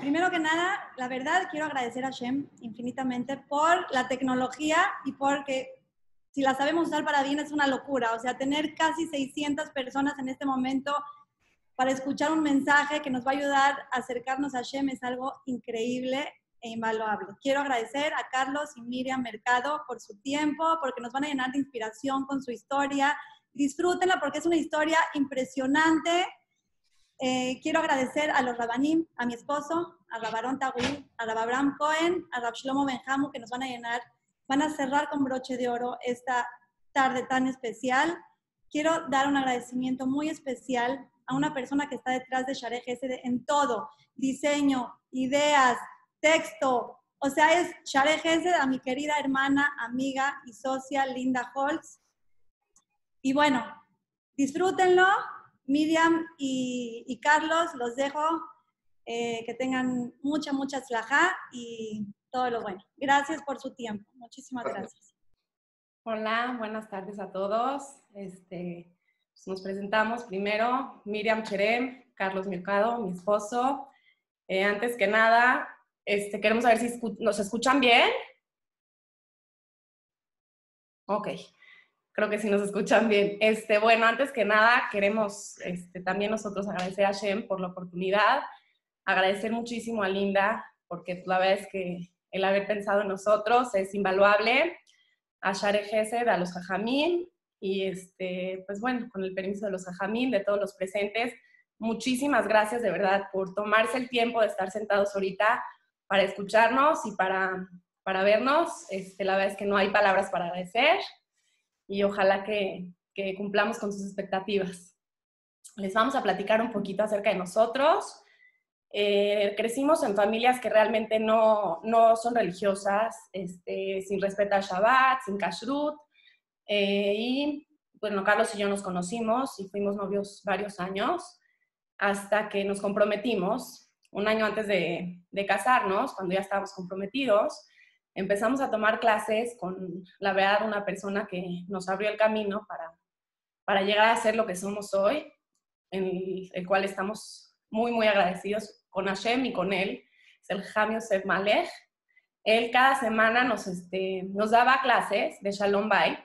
Primero que nada, la verdad, quiero agradecer a Shem infinitamente por la tecnología y porque si la sabemos usar para bien es una locura. O sea, tener casi 600 personas en este momento para escuchar un mensaje que nos va a ayudar a acercarnos a Shem es algo increíble e invaluable. Quiero agradecer a Carlos y Miriam Mercado por su tiempo, porque nos van a llenar de inspiración con su historia. Disfrútenla porque es una historia impresionante eh, quiero agradecer a los Rabanim, a mi esposo, a Rabarón Tagui, a Rababram Cohen, a Rab Shlomo Benjamu, que nos van a llenar, van a cerrar con broche de oro esta tarde tan especial. Quiero dar un agradecimiento muy especial a una persona que está detrás de Share Gesed en todo, diseño, ideas, texto. O sea, es Share Gesed a mi querida hermana, amiga y socia Linda Holtz. Y bueno, disfrútenlo, Miriam y, Carlos, los dejo. Eh, que tengan mucha, mucha slaja y todo lo bueno. Gracias por su tiempo. Muchísimas gracias. Hola, buenas tardes a todos. Este, pues nos presentamos primero, Miriam Cherem, Carlos Mercado, mi esposo. Eh, antes que nada, este, queremos saber si nos escuchan bien. Ok creo que sí nos escuchan bien. Este, bueno, antes que nada, queremos este, también nosotros agradecer a Shem por la oportunidad, agradecer muchísimo a Linda, porque la verdad es que el haber pensado en nosotros es invaluable, a Share Gesed, a los Jajamín, y este, pues bueno, con el permiso de los Jajamín, de todos los presentes, muchísimas gracias de verdad por tomarse el tiempo de estar sentados ahorita para escucharnos y para, para vernos. Este, la verdad es que no hay palabras para agradecer y ojalá que, cumplamos con sus expectativas. Les vamos a platicar un poquito acerca de nosotros. Eh, crecimos en familias que realmente no, no son religiosas, este, sin respetar Shabbat, sin kashrut. Eh, y bueno, Carlos y yo nos conocimos y fuimos novios varios años hasta que nos comprometimos, un año antes de, de casarnos, cuando ya estábamos comprometidos empezamos a tomar clases con, la verdad, una persona que nos abrió el camino para, para llegar a ser lo que somos hoy, en el, cual estamos muy, muy agradecidos con Hashem y con él, es el Jamio Yosef Malech. Él cada semana nos, este, nos daba clases de Shalom Bay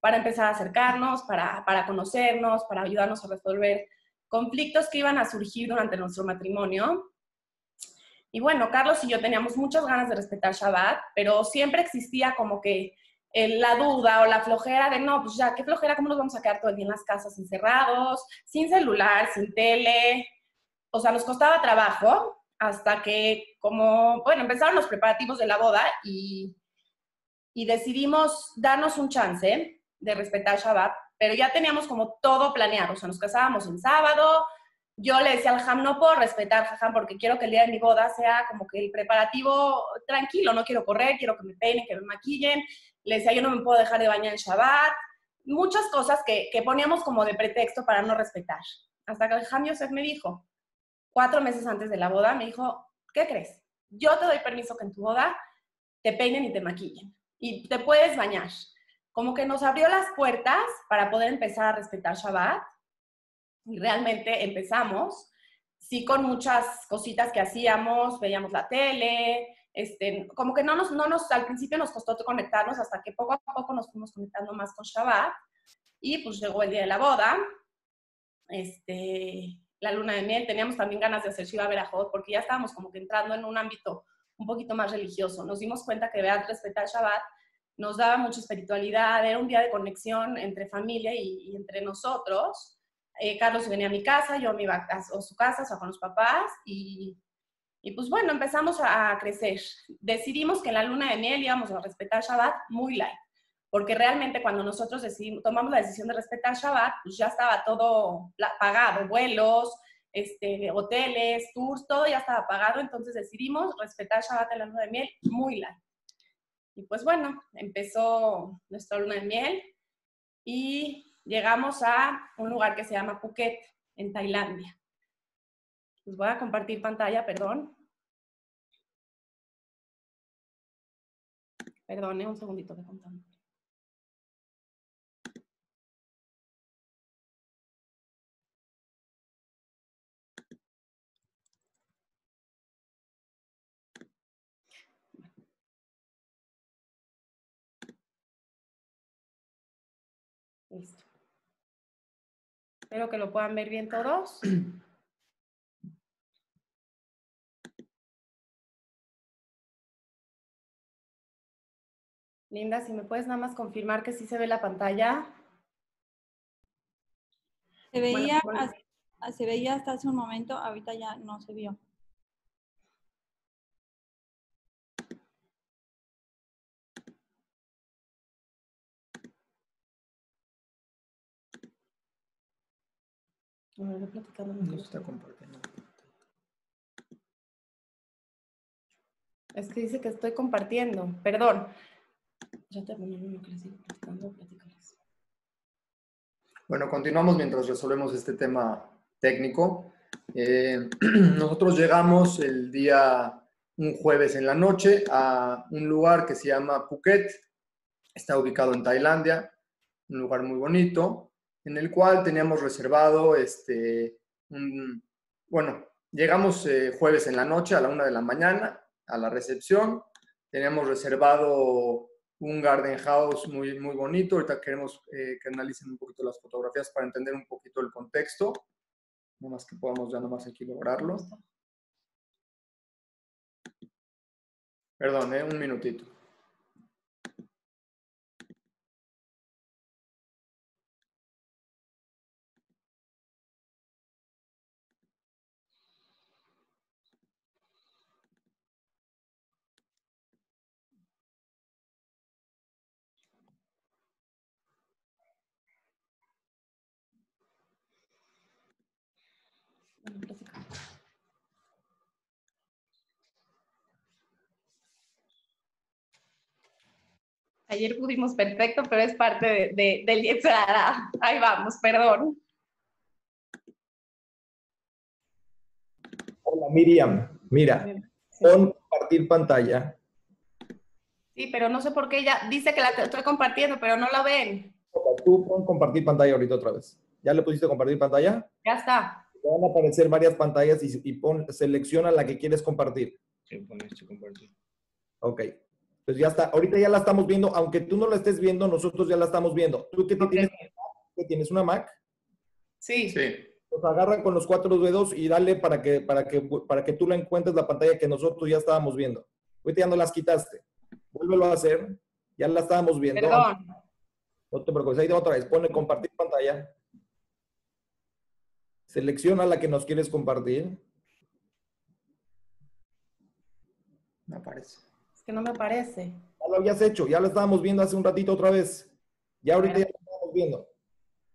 para empezar a acercarnos, para, para conocernos, para ayudarnos a resolver conflictos que iban a surgir durante nuestro matrimonio y bueno, Carlos y yo teníamos muchas ganas de respetar Shabbat, pero siempre existía como que la duda o la flojera de, no, pues ya, qué flojera, ¿cómo nos vamos a quedar todo el día en las casas encerrados, sin celular, sin tele? O sea, nos costaba trabajo hasta que como, bueno, empezaron los preparativos de la boda y, y decidimos darnos un chance de respetar Shabbat, pero ya teníamos como todo planeado, o sea, nos casábamos en sábado, yo le decía al Ham, no puedo respetar Ham porque quiero que el día de mi boda sea como que el preparativo tranquilo, no quiero correr, quiero que me peinen, que me maquillen. Le decía, yo no me puedo dejar de bañar en Shabbat. Muchas cosas que, que poníamos como de pretexto para no respetar. Hasta que el Ham Yosef me dijo, cuatro meses antes de la boda, me dijo, ¿qué crees? Yo te doy permiso que en tu boda te peinen y te maquillen y te puedes bañar. Como que nos abrió las puertas para poder empezar a respetar Shabbat y realmente empezamos, sí con muchas cositas que hacíamos, veíamos la tele, este, como que no nos, no nos, al principio nos costó conectarnos hasta que poco a poco nos fuimos conectando más con Shabbat y pues llegó el día de la boda, este, la luna de miel, teníamos también ganas de hacer Shiva Berajot porque ya estábamos como que entrando en un ámbito un poquito más religioso. Nos dimos cuenta que vean respetar Shabbat nos daba mucha espiritualidad, era un día de conexión entre familia y entre nosotros. Eh, Carlos venía a mi casa, yo me iba a, su casa, o con los papás, y, y, pues bueno, empezamos a, crecer. Decidimos que en la luna de miel íbamos a respetar Shabbat muy light, porque realmente cuando nosotros decidimos, tomamos la decisión de respetar Shabbat, pues ya estaba todo pagado, vuelos, este, hoteles, tours, todo ya estaba pagado, entonces decidimos respetar Shabbat en la luna de miel muy light. Y pues bueno, empezó nuestra luna de miel y llegamos a un lugar que se llama Phuket, en Tailandia. Les voy a compartir pantalla, perdón. Perdone, un segundito de contamos. Listo. Espero que lo puedan ver bien todos. Linda, si me puedes nada más confirmar que sí se ve la pantalla. Se veía, hasta, se veía hasta hace un momento, ahorita ya no se vio. No está compartiendo. Es que dice que estoy compartiendo. Perdón. Ya terminé lo les platicando, Bueno, continuamos mientras resolvemos este tema técnico. Eh, nosotros llegamos el día, un jueves en la noche, a un lugar que se llama Phuket. Está ubicado en Tailandia, un lugar muy bonito, en el cual teníamos reservado, este, bueno, llegamos eh, jueves en la noche a la una de la mañana a la recepción. Teníamos reservado un garden house muy, muy bonito. Ahorita queremos eh, que analicen un poquito las fotografías para entender un poquito el contexto. No más que podamos ya nomás aquí lograrlo. Perdón, eh, un minutito. Ayer pudimos perfecto, pero es parte de, del Yetzirah. Ahí vamos, perdón. Hola Miriam, mira, pon compartir pantalla. Sí, pero no sé por qué ella dice que la estoy compartiendo, pero no la ven. Tú pon compartir pantalla ahorita otra vez. ¿Ya le pusiste compartir pantalla? Ya está. Te van a aparecer varias pantallas y, pon, selecciona la que quieres compartir. Sí, pon este compartir. Ok. Pues ya está, ahorita ya la estamos viendo, aunque tú no la estés viendo, nosotros ya la estamos viendo. ¿Tú qué tienes? ¿Qué tienes una Mac? Sí. Sí. Pues agarran con los cuatro dedos y dale para que, para que, para que tú la encuentres la pantalla que nosotros ya estábamos viendo. Ahorita ya no las quitaste. Vuélvelo a hacer. Ya la estábamos viendo. Perdón. No te preocupes. Ahí otra vez. Pone compartir pantalla. Selecciona la que nos quieres compartir. Me aparece que no me aparece. Ya lo habías hecho, ya lo estábamos viendo hace un ratito otra vez. Ya ahorita ya lo estamos viendo.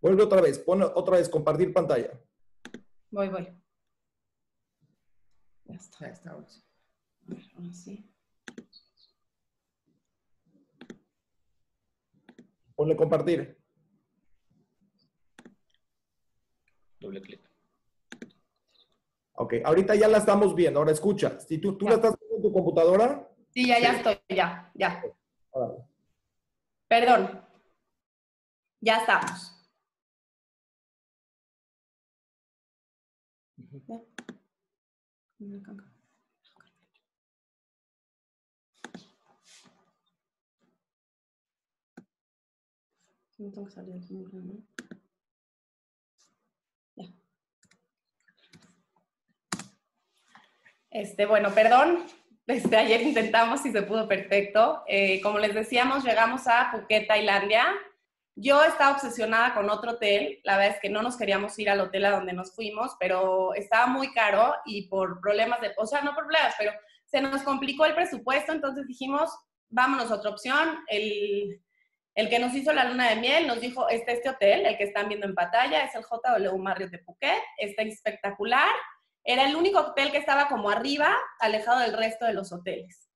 Vuelve otra vez, pone otra vez, compartir pantalla. Voy, voy. Ya está. Ya está, ahora sí. Ponle compartir. Doble clic. Ok, ahorita ya la estamos viendo. Ahora escucha, si tú, tú la estás viendo en tu computadora, Sí, ya, ya estoy, ya, ya. Perdón. Ya estamos. Este, bueno, perdón, desde ayer intentamos y se pudo perfecto. Eh, como les decíamos, llegamos a Phuket, Tailandia. Yo estaba obsesionada con otro hotel. La verdad es que no nos queríamos ir al hotel a donde nos fuimos, pero estaba muy caro y por problemas de, o sea, no problemas, pero se nos complicó el presupuesto, entonces dijimos, vámonos a otra opción. El, el que nos hizo la luna de miel nos dijo, este, este hotel, el que están viendo en pantalla, es el JW Marriott de Phuket, está espectacular, era el único hotel que estaba como arriba, alejado del resto de los hoteles.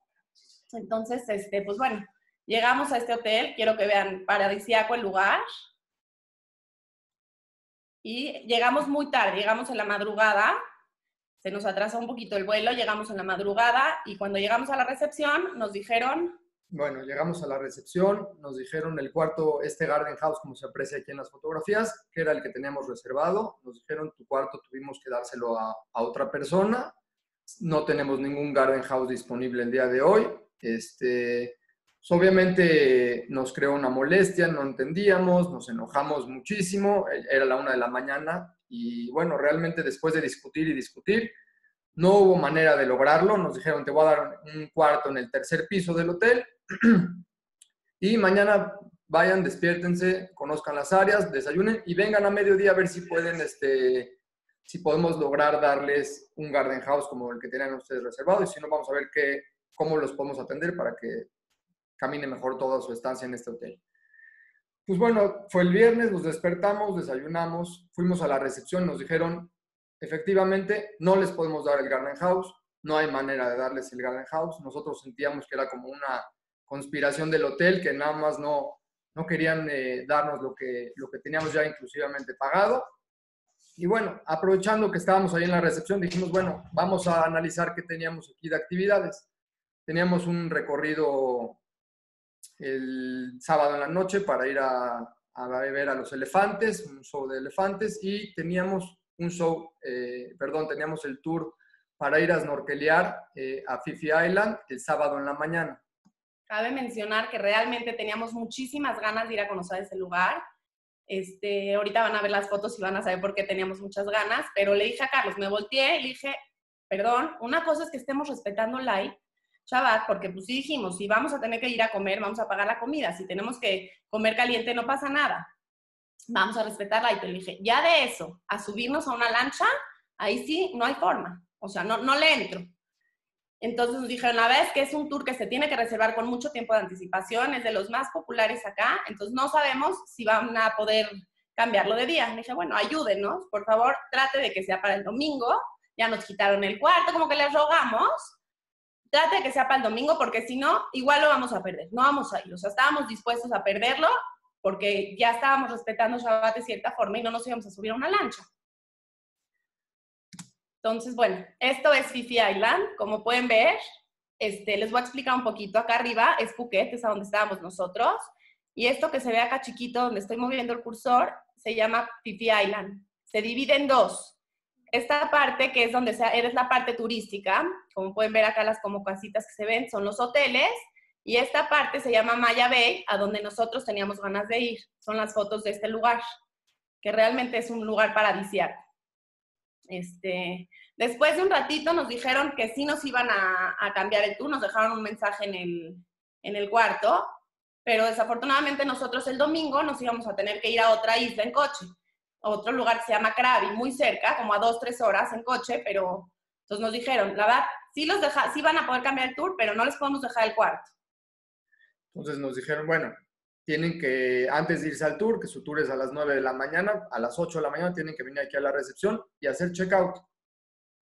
Entonces, este, pues bueno, llegamos a este hotel, quiero que vean paradisíaco el lugar. Y llegamos muy tarde, llegamos en la madrugada, se nos atrasó un poquito el vuelo, llegamos en la madrugada y cuando llegamos a la recepción nos dijeron bueno, llegamos a la recepción, nos dijeron el cuarto, este Garden House, como se aprecia aquí en las fotografías, que era el que teníamos reservado. Nos dijeron tu cuarto tuvimos que dárselo a, otra persona. No tenemos ningún Garden House disponible el día de hoy. Este, pues, obviamente nos creó una molestia, no entendíamos, nos enojamos muchísimo, e, era la una de la mañana y bueno, realmente después de discutir y discutir, no hubo manera de lograrlo, nos dijeron te voy a dar un cuarto en el tercer piso del hotel y mañana vayan, despiértense, conozcan las áreas, desayunen y vengan a mediodía a ver si pueden, este, si podemos lograr darles un garden house como el que tenían ustedes reservado y si no vamos a ver qué, cómo los podemos atender para que camine mejor toda su estancia en este hotel. Pues bueno, fue el viernes, nos despertamos, desayunamos, fuimos a la recepción, nos dijeron, efectivamente, no les podemos dar el Garden House, no hay manera de darles el Garden House. Nosotros sentíamos que era como una conspiración del hotel, que nada más no, no querían eh, darnos lo que, lo que teníamos ya inclusivamente pagado. Y bueno, aprovechando que estábamos ahí en la recepción, dijimos, bueno, vamos a analizar qué teníamos aquí de actividades. Teníamos un recorrido el sábado en la noche para ir a, a ver a los elefantes, un show de elefantes, y teníamos un show, eh, perdón, teníamos el tour para ir a snorkelear eh, a Fifi Island el sábado en la mañana. Cabe mencionar que realmente teníamos muchísimas ganas de ir a conocer ese lugar. Este, ahorita van a ver las fotos y van a saber por qué teníamos muchas ganas, pero le dije a Carlos, me volteé y le dije, perdón, una cosa es que estemos respetando light, Shabbat, porque pues sí dijimos, si vamos a tener que ir a comer, vamos a pagar la comida, si tenemos que comer caliente, no pasa nada, vamos a respetar light. Pero le dije, ya de eso, a subirnos a una lancha, ahí sí, no hay forma, o sea, no, no le entro. Entonces nos dijeron, la vez que es un tour que se tiene que reservar con mucho tiempo de anticipación, es de los más populares acá, entonces no sabemos si van a poder cambiarlo de día. Le dije, bueno, ayúdenos, por favor, trate de que sea para el domingo. Ya nos quitaron el cuarto, como que les rogamos, trate de que sea para el domingo, porque si no, igual lo vamos a perder, no vamos a ir. O sea, estábamos dispuestos a perderlo porque ya estábamos respetando Shabbat de cierta forma y no nos íbamos a subir a una lancha. Entonces, bueno, esto es Fifi Island. Como pueden ver, este, les voy a explicar un poquito. Acá arriba es Phuket, es a donde estábamos nosotros. Y esto que se ve acá chiquito, donde estoy moviendo el cursor, se llama Fifi Island. Se divide en dos esta parte, que es donde eres la parte turística, como pueden ver acá las como casitas que se ven, son los hoteles, y esta parte se llama Maya Bay, a donde nosotros teníamos ganas de ir. Son las fotos de este lugar, que realmente es un lugar paradisiaco. Este, después de un ratito nos dijeron que sí nos iban a, cambiar el tour, nos dejaron un mensaje en el, en el cuarto, pero desafortunadamente nosotros el domingo nos íbamos a tener que ir a otra isla en coche otro lugar que se llama Krabi, muy cerca, como a dos, tres horas en coche, pero entonces nos dijeron, la verdad, sí, los deja, sí van a poder cambiar el tour, pero no les podemos dejar el cuarto. Entonces nos dijeron, bueno, tienen que, antes de irse al tour, que su tour es a las 9 de la mañana, a las 8 de la mañana tienen que venir aquí a la recepción y hacer checkout.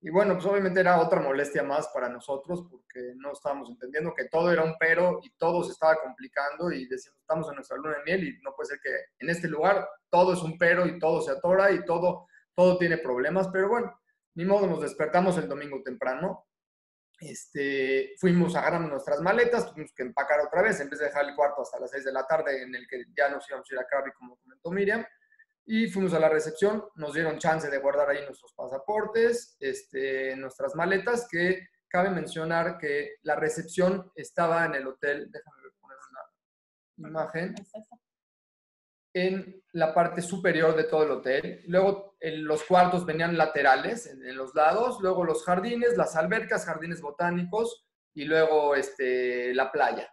Y bueno, pues obviamente era otra molestia más para nosotros porque no estábamos entendiendo que todo era un pero y todo se estaba complicando y decíamos, estamos en nuestra luna de miel y no puede ser que en este lugar todo es un pero y todo se atora y todo, todo tiene problemas, pero bueno, ni modo, nos despertamos el domingo temprano, este, fuimos, agarramos nuestras maletas, tuvimos que empacar otra vez, en vez de dejar el cuarto hasta las 6 de la tarde en el que ya nos íbamos a ir a Krabi, como comentó Miriam, y fuimos a la recepción, nos dieron chance de guardar ahí nuestros pasaportes, este, nuestras maletas, que cabe mencionar que la recepción estaba en el hotel, déjame poner una imagen, en la parte superior de todo el hotel. Luego en los cuartos venían laterales, en, los lados, luego los jardines, las albercas, jardines botánicos y luego este, la playa.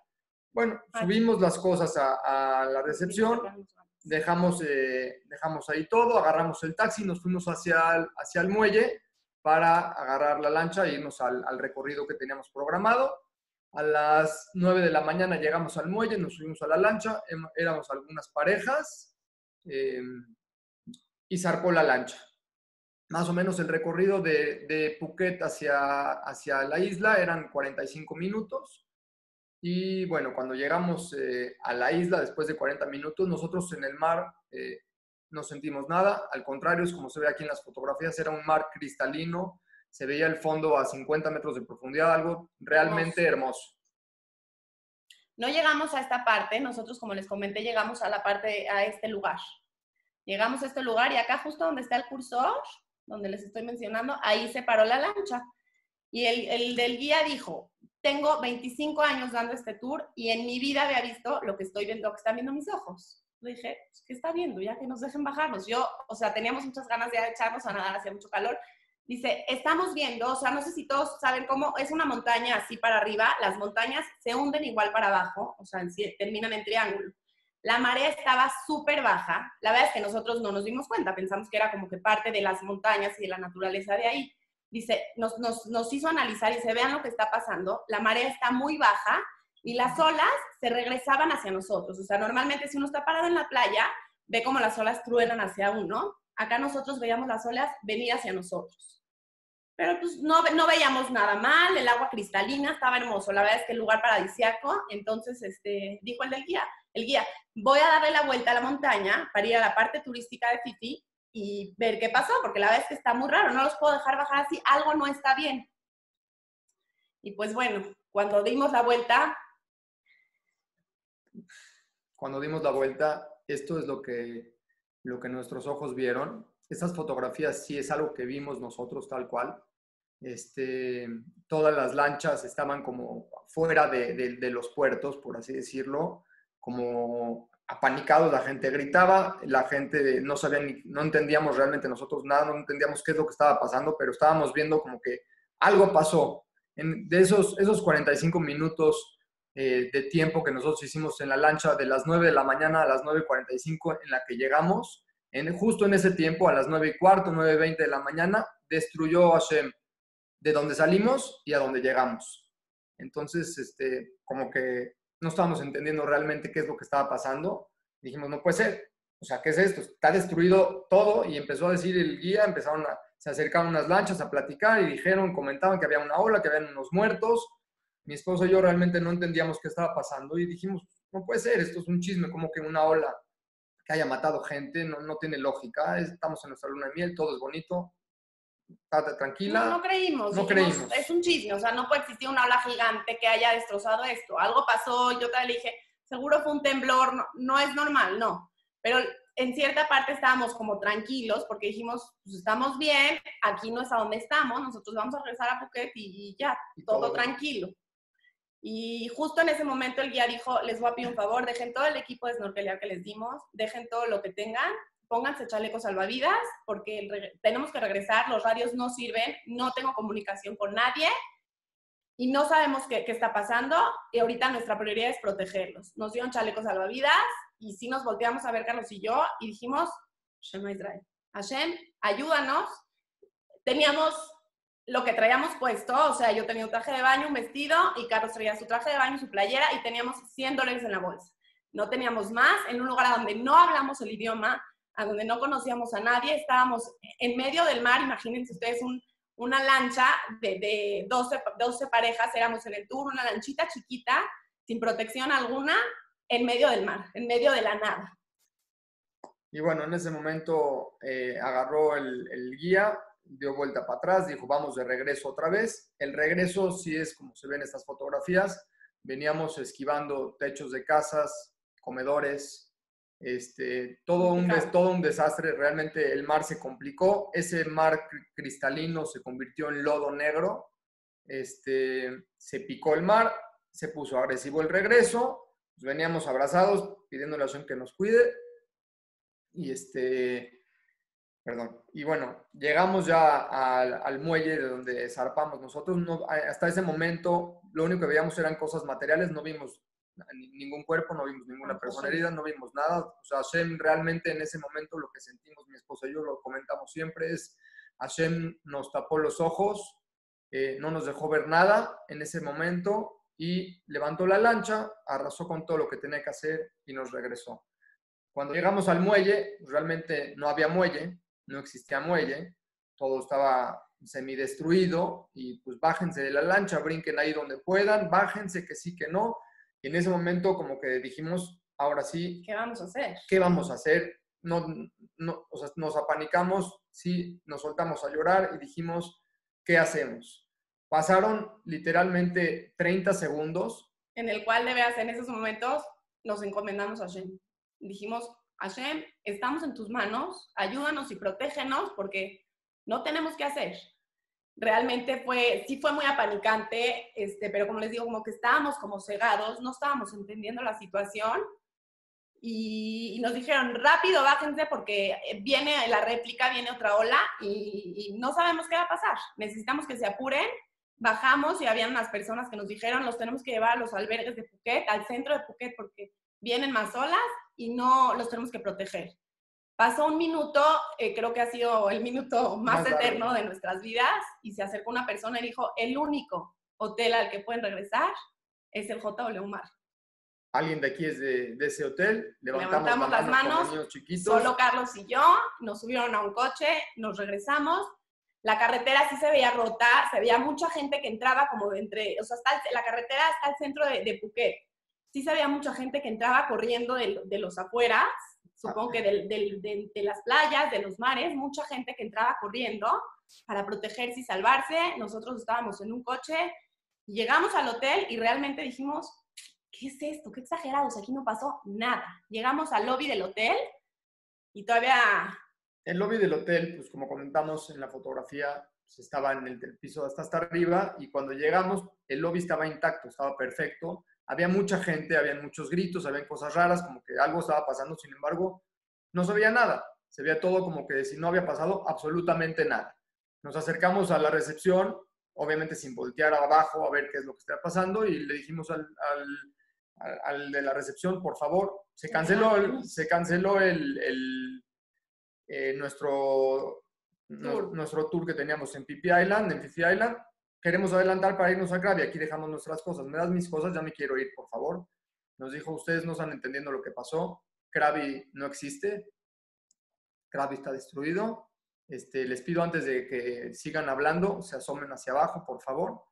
Bueno, ah, subimos las cosas a, a la recepción dejamos, eh, dejamos ahí todo, agarramos el taxi, nos fuimos hacia el, hacia el muelle para agarrar la lancha e irnos al, recorrido que teníamos programado. A las 9 de la mañana llegamos al muelle, nos subimos a la lancha, éramos algunas parejas em, y zarpó la lancha. Más o menos el recorrido de, de Phuket hacia, hacia la isla eran 45 minutos. Y bueno, cuando llegamos eh, a la isla después de 40 minutos, nosotros en el mar eh, no sentimos nada. Al contrario, es como se ve aquí en las fotografías, era un mar cristalino, se veía el fondo a 50 metros de profundidad, algo realmente hermoso. No llegamos a esta parte, nosotros como les comenté, llegamos a la parte, a este lugar. Llegamos a este lugar y acá justo donde está el cursor, donde les estoy mencionando, ahí se paró la lancha. Y el, el del guía dijo, tengo 25 años dando este tour y en mi vida había visto lo que estoy viendo, lo que están viendo mis ojos. Le dije, pues, ¿qué está viendo? Ya que nos dejen bajarnos. Yo, o sea, teníamos muchas ganas de echarnos a nadar, hacía mucho calor. Dice, estamos viendo, o sea, no sé si todos saben cómo es una montaña así para arriba, las montañas se hunden igual para abajo, o sea, terminan en triángulo. La marea estaba súper baja. La verdad es que nosotros no nos dimos cuenta, pensamos que era como que parte de las montañas y de la naturaleza de ahí. Dice, nos, nos, nos hizo analizar y se vean lo que está pasando. La marea está muy baja y las olas se regresaban hacia nosotros. O sea, normalmente si uno está parado en la playa, ve como las olas truenan hacia uno. Acá nosotros veíamos las olas venir hacia nosotros. Pero pues no, no veíamos nada mal, el agua cristalina estaba hermoso, la verdad es que el lugar paradisiaco. Entonces, este, dijo el del guía, el guía, voy a darle la vuelta a la montaña para ir a la parte turística de Fifi y ver qué pasó, porque la verdad es que está muy raro, no los puedo dejar bajar así, algo no está bien. Y pues bueno, cuando dimos la vuelta, cuando dimos la vuelta, esto es lo que, lo que nuestros ojos vieron. Estas fotografías sí es algo que vimos nosotros tal cual. Este, todas las lanchas estaban como fuera de, de, los puertos, por así decirlo, como apanicados, la gente gritaba, la gente no sabía ni, no entendíamos realmente nosotros nada, no entendíamos qué es lo que estaba pasando, pero estábamos viendo como que algo pasó. En, de esos, esos 45 minutos eh, de tiempo que nosotros hicimos en la lancha de las 9 de la mañana a las 9.45 en la que llegamos. En, justo en ese tiempo, a las 9 y cuarto, 9.20 de la mañana, destruyó Hashem de donde salimos y a donde llegamos. Entonces, este, como que no estábamos entendiendo realmente qué es lo que estaba pasando. Dijimos, no puede ser. O sea, ¿qué es esto? Está destruido todo y empezó a decir el guía, empezaron a, se acercaron unas lanchas a platicar y dijeron, comentaban que había una ola, que habían unos muertos mi esposo y yo realmente no entendíamos qué estaba pasando y dijimos, no puede ser, esto es un chisme, como que una ola que haya matado gente, no, no tiene lógica, estamos en nuestra luna de miel, todo es bonito, estate tranquila. No, no creímos, no creímos. Es un chisme, o sea, no puede existir una ola gigante que haya destrozado esto. Algo pasó, yo te le dije, seguro fue un temblor, no, no es normal, no. Pero en cierta parte estábamos como tranquilos porque dijimos, pues estamos bien, aquí no es a donde estamos, nosotros vamos a regresar a Phuket y, ya, todo, tranquilo. Y justo en ese momento el guía dijo, les voy a pedir un favor, dejen todo el equipo de snorkelear que les dimos, dejen todo lo que tengan, pónganse chalecos salvavidas, porque tenemos que regresar, los radios no sirven, no tengo comunicación con nadie y no sabemos qué, qué está pasando y ahorita nuestra prioridad es protegerlos. Nos dieron chalecos salvavidas y sí nos volteamos a ver Carlos y yo y dijimos, Hashem, ayúdanos. Teníamos lo que traíamos puesto, o sea, yo tenía un traje de baño, un vestido, y Carlos traía su traje de baño, su playera, y teníamos 100 dólares en la bolsa. No teníamos más, en un lugar donde no hablamos el idioma, a donde no conocíamos a nadie, estábamos en medio del mar, imagínense ustedes una lancha de, de 12, 12 parejas, éramos en el tour, una lanchita chiquita, sin protección alguna, en medio del mar, en medio de la nada. Y bueno, en ese momento eh, agarró el guía, dio vuelta para atrás, dijo, vamos de regreso otra vez. El regreso sí es como se ven en estas fotografías. Veníamos esquivando techos de casas, comedores, este, todo, un, todo un desastre. Realmente el mar se complicó. Ese mar cristalino se convirtió en lodo negro. Este, se picó el mar, se puso agresivo el regreso. veníamos abrazados pidiendo la que nos cuide. Y este, Perdón. Y bueno, llegamos ya al, muelle de donde zarpamos. Nosotros no, hasta ese momento lo único que veíamos eran cosas materiales, no vimos ningún cuerpo, no vimos ninguna persona herida, no vimos nada. O sea, Hashem realmente en ese momento lo que sentimos, mi esposa y yo lo comentamos siempre, es Hashem nos tapó los ojos, eh, no nos dejó ver nada en ese momento y levantó la lancha, arrasó con todo lo que tenía que hacer y nos regresó. Cuando llegamos al muelle, realmente no había muelle, no existía muelle, todo estaba semidestruido y pues bájense de la lancha, brinquen ahí donde puedan, bájense que sí, que no. Y en ese momento como que dijimos, ahora sí. ¿Qué vamos a hacer? ¿Qué vamos a hacer? No, no, o sea, nos apanicamos, sí, nos soltamos a llorar y dijimos, ¿qué hacemos? Pasaron literalmente 30 segundos. En el cual, de veras, en esos momentos nos encomendamos a Shem. Dijimos, Hashem, estamos en tus manos, ayúdanos y protégenos porque no tenemos qué hacer. realmente fue, sí fue muy apanicante, este, pero como les digo, como que estábamos como cegados, no estábamos entendiendo la situación y, nos dijeron, rápido, bájense porque viene la réplica, viene otra ola y, y, no sabemos qué va a pasar. Necesitamos que se apuren. Bajamos y habían unas personas que nos dijeron, los tenemos que llevar a los albergues de Phuket, al centro de Phuket, porque vienen más olas y no los tenemos que proteger. Pasó un minuto, eh, creo que ha sido el minuto más, eterno de nuestras vidas, y se acercó una persona y dijo, el único hotel al que pueden regresar es el JW Mar. Alguien de aquí es de, ese hotel, levantamos, levantamos las manos, solo Carlos y yo, nos subieron a un coche, nos regresamos, la carretera sí se veía rota, se veía mucha gente que entraba como de entre, o sea, hasta la carretera hasta el centro de, de Phuket. Sí se veía mucha gente que entraba corriendo de, de los afueras supongo que de, las playas, de los mares, mucha gente que entraba corriendo para protegerse y salvarse. Nosotros estábamos en un coche, llegamos al hotel y realmente dijimos, ¿qué es esto? Qué exagerados, aquí no pasó nada. Llegamos al lobby del hotel y todavía... El lobby del hotel, pues como comentamos en la fotografía, pues, estaba en el, piso hasta hasta arriba y cuando llegamos el lobby estaba intacto, estaba perfecto había mucha gente, había muchos gritos, había cosas raras, como que algo estaba pasando, sin embargo, no se veía nada. Se veía todo como que si no había pasado absolutamente nada. Nos acercamos a la recepción, obviamente sin voltear abajo a ver qué es lo que estaba pasando, y le dijimos al, al, de la recepción, por favor, se canceló, se canceló el, eh, nuestro, tour. nuestro tour que teníamos en Pipi Island, en Fifi Island, queremos adelantar para irnos a Krabi, aquí dejamos nuestras cosas, me das mis cosas, ya me quiero ir, por favor. Nos dijo, ustedes no están entendiendo lo que pasó, Krabi no existe, Krabi está destruido. Este, les pido antes de que sigan hablando, se asomen hacia abajo, por favor.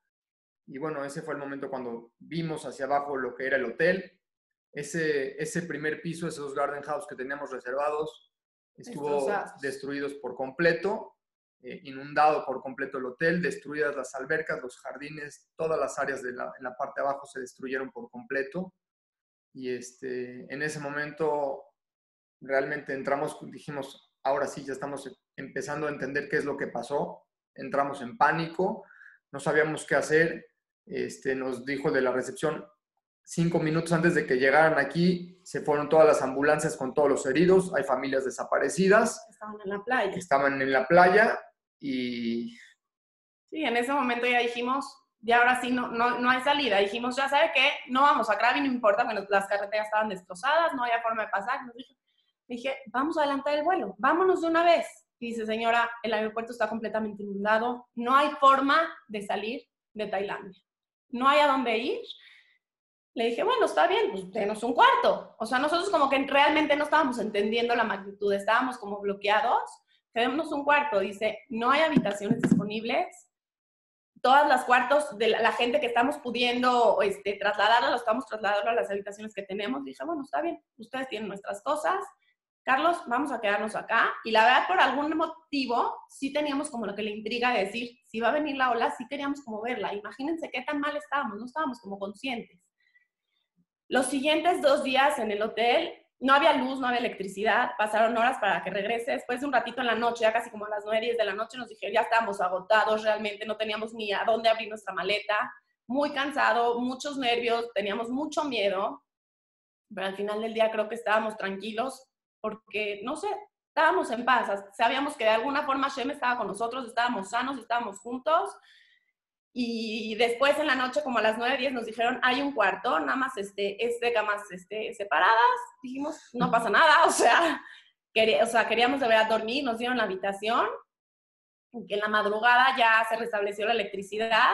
Y bueno, ese fue el momento cuando vimos hacia abajo lo que era el hotel. Ese, ese primer piso, esos garden house que teníamos reservados, estuvo destruidos por completo. Eh, inundado por completo el hotel, destruidas las albercas, los jardines, todas las áreas de la, en la parte de abajo se destruyeron por completo. Y este, en ese momento realmente entramos, dijimos, ahora sí, ya estamos empezando a entender qué es lo que pasó. Entramos en pánico, no sabíamos qué hacer. Este, nos dijo de la recepción, cinco minutos antes de que llegaran aquí, se fueron todas las ambulancias con todos los heridos. Hay familias desaparecidas. Estaban en la playa. Estaban en la playa y... Sí, en ese momento ya dijimos, ya ahora sí no, no, no hay salida. Dijimos, ya sabe qué, no vamos a Krabi, no importa, bueno, las carreteras estaban destrozadas, no había forma de pasar. Nos dije, dije, vamos a adelantar el vuelo, vámonos de una vez. Y dice, señora, el aeropuerto está completamente inundado, no hay forma de salir de Tailandia, no hay a dónde ir. Le dije, bueno, está bien, pues denos un cuarto. O sea, nosotros como que realmente no estábamos entendiendo la magnitud, estábamos como bloqueados quedémonos un cuarto. Dice, no hay habitaciones disponibles. Todas las cuartos de la, gente que estamos pudiendo este, trasladarlo, lo estamos trasladando a las habitaciones que tenemos. Dije, bueno, está bien, ustedes tienen nuestras cosas. Carlos, vamos a quedarnos acá. Y la verdad, por algún motivo, sí teníamos como lo que le intriga de decir, si va a venir la ola, sí queríamos como verla. Imagínense qué tan mal estábamos, no estábamos como conscientes. Los siguientes dos días en el hotel, no había luz, no había electricidad, pasaron horas para que regrese. Después de un ratito en la noche, ya casi como a las 9, 10 de la noche, nos dijeron, ya estábamos agotados realmente, no teníamos ni a dónde abrir nuestra maleta, muy cansado, muchos nervios, teníamos mucho miedo, pero al final del día creo que estábamos tranquilos porque, no sé, estábamos en paz, sabíamos que de alguna forma Shem estaba con nosotros, estábamos sanos, estábamos juntos y después en la noche, como a las 9, 10, nos dijeron, hay un cuarto, nada más este, es de camas este, separadas. Dijimos, no pasa nada, o sea, o sea, queríamos de verdad dormir, nos dieron la habitación. En la madrugada ya se restableció la electricidad.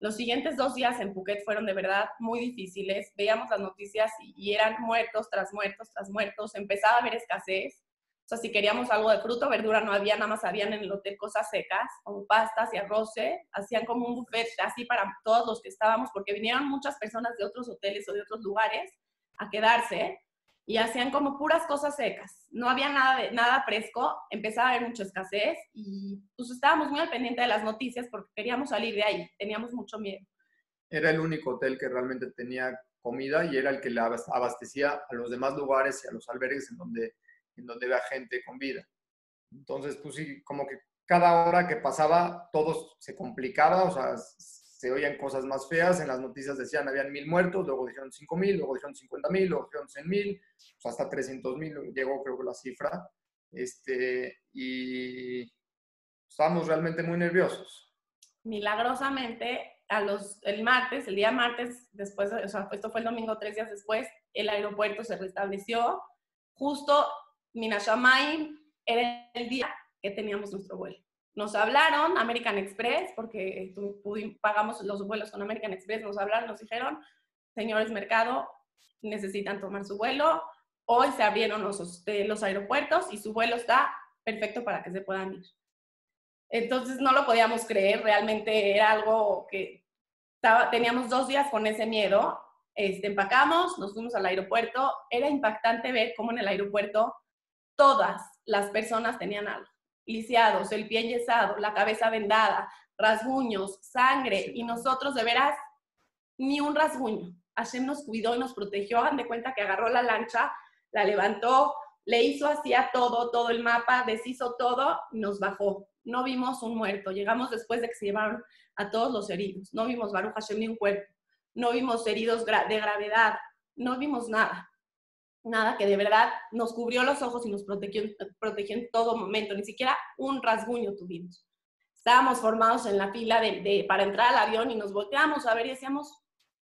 Los siguientes dos días en Phuket fueron de verdad muy difíciles. Veíamos las noticias y eran muertos tras muertos tras muertos. Empezaba a haber escasez. O sea, si queríamos algo de fruto, verdura no había, nada más habían en el hotel cosas secas, como pastas y arroces. Hacían como un buffet así para todos los que estábamos, porque vinieron muchas personas de otros hoteles o de otros lugares a quedarse y hacían como puras cosas secas. No había nada, de, nada fresco, empezaba a haber mucha escasez y pues estábamos muy al pendiente de las noticias porque queríamos salir de ahí, teníamos mucho miedo. Era el único hotel que realmente tenía comida y era el que le abastecía a los demás lugares y a los albergues en donde en donde vea gente con vida. Entonces, pues sí, como que cada hora que pasaba todo se complicaba, o sea, se oían cosas más feas, en las noticias decían habían mil muertos, luego dijeron cinco mil, luego dijeron cincuenta mil, luego dijeron cien mil, hasta trescientos mil llegó creo que la cifra, este, y estábamos realmente muy nerviosos. Milagrosamente, a los, el martes, el día martes, después, o sea, esto fue el domingo, tres días después, el aeropuerto se restableció. Justo Minashamay era el día que teníamos nuestro vuelo. Nos hablaron, American Express, porque pagamos los vuelos con American Express, nos hablaron, nos dijeron, señores mercado, necesitan tomar su vuelo. Hoy se abrieron los, aeropuertos y su vuelo está perfecto para que se puedan ir. Entonces no lo podíamos creer, realmente era algo que teníamos dos días con ese miedo. Este, empacamos, nos fuimos al aeropuerto. Era impactante ver cómo en el aeropuerto todas las personas tenían algo. Lisiados, el pie enyesado, la cabeza vendada, rasguños, sangre. Y nosotros de veras, ni un rasguño. Hashem nos cuidó y nos protegió. Hagan de cuenta que agarró la lancha, la levantó, le hizo así a todo, todo el mapa, deshizo todo y nos bajó no vimos un muerto. Llegamos después de que se llevaron a todos los heridos. No vimos Baruch Hashem ni un cuerpo. No vimos heridos de gravedad. No vimos nada. Nada que de verdad nos cubrió los ojos y nos protegió, protegió en todo momento. Ni siquiera un rasguño tuvimos. Estábamos formados en la fila de, para entrar al avión y nos volteamos a ver y decíamos,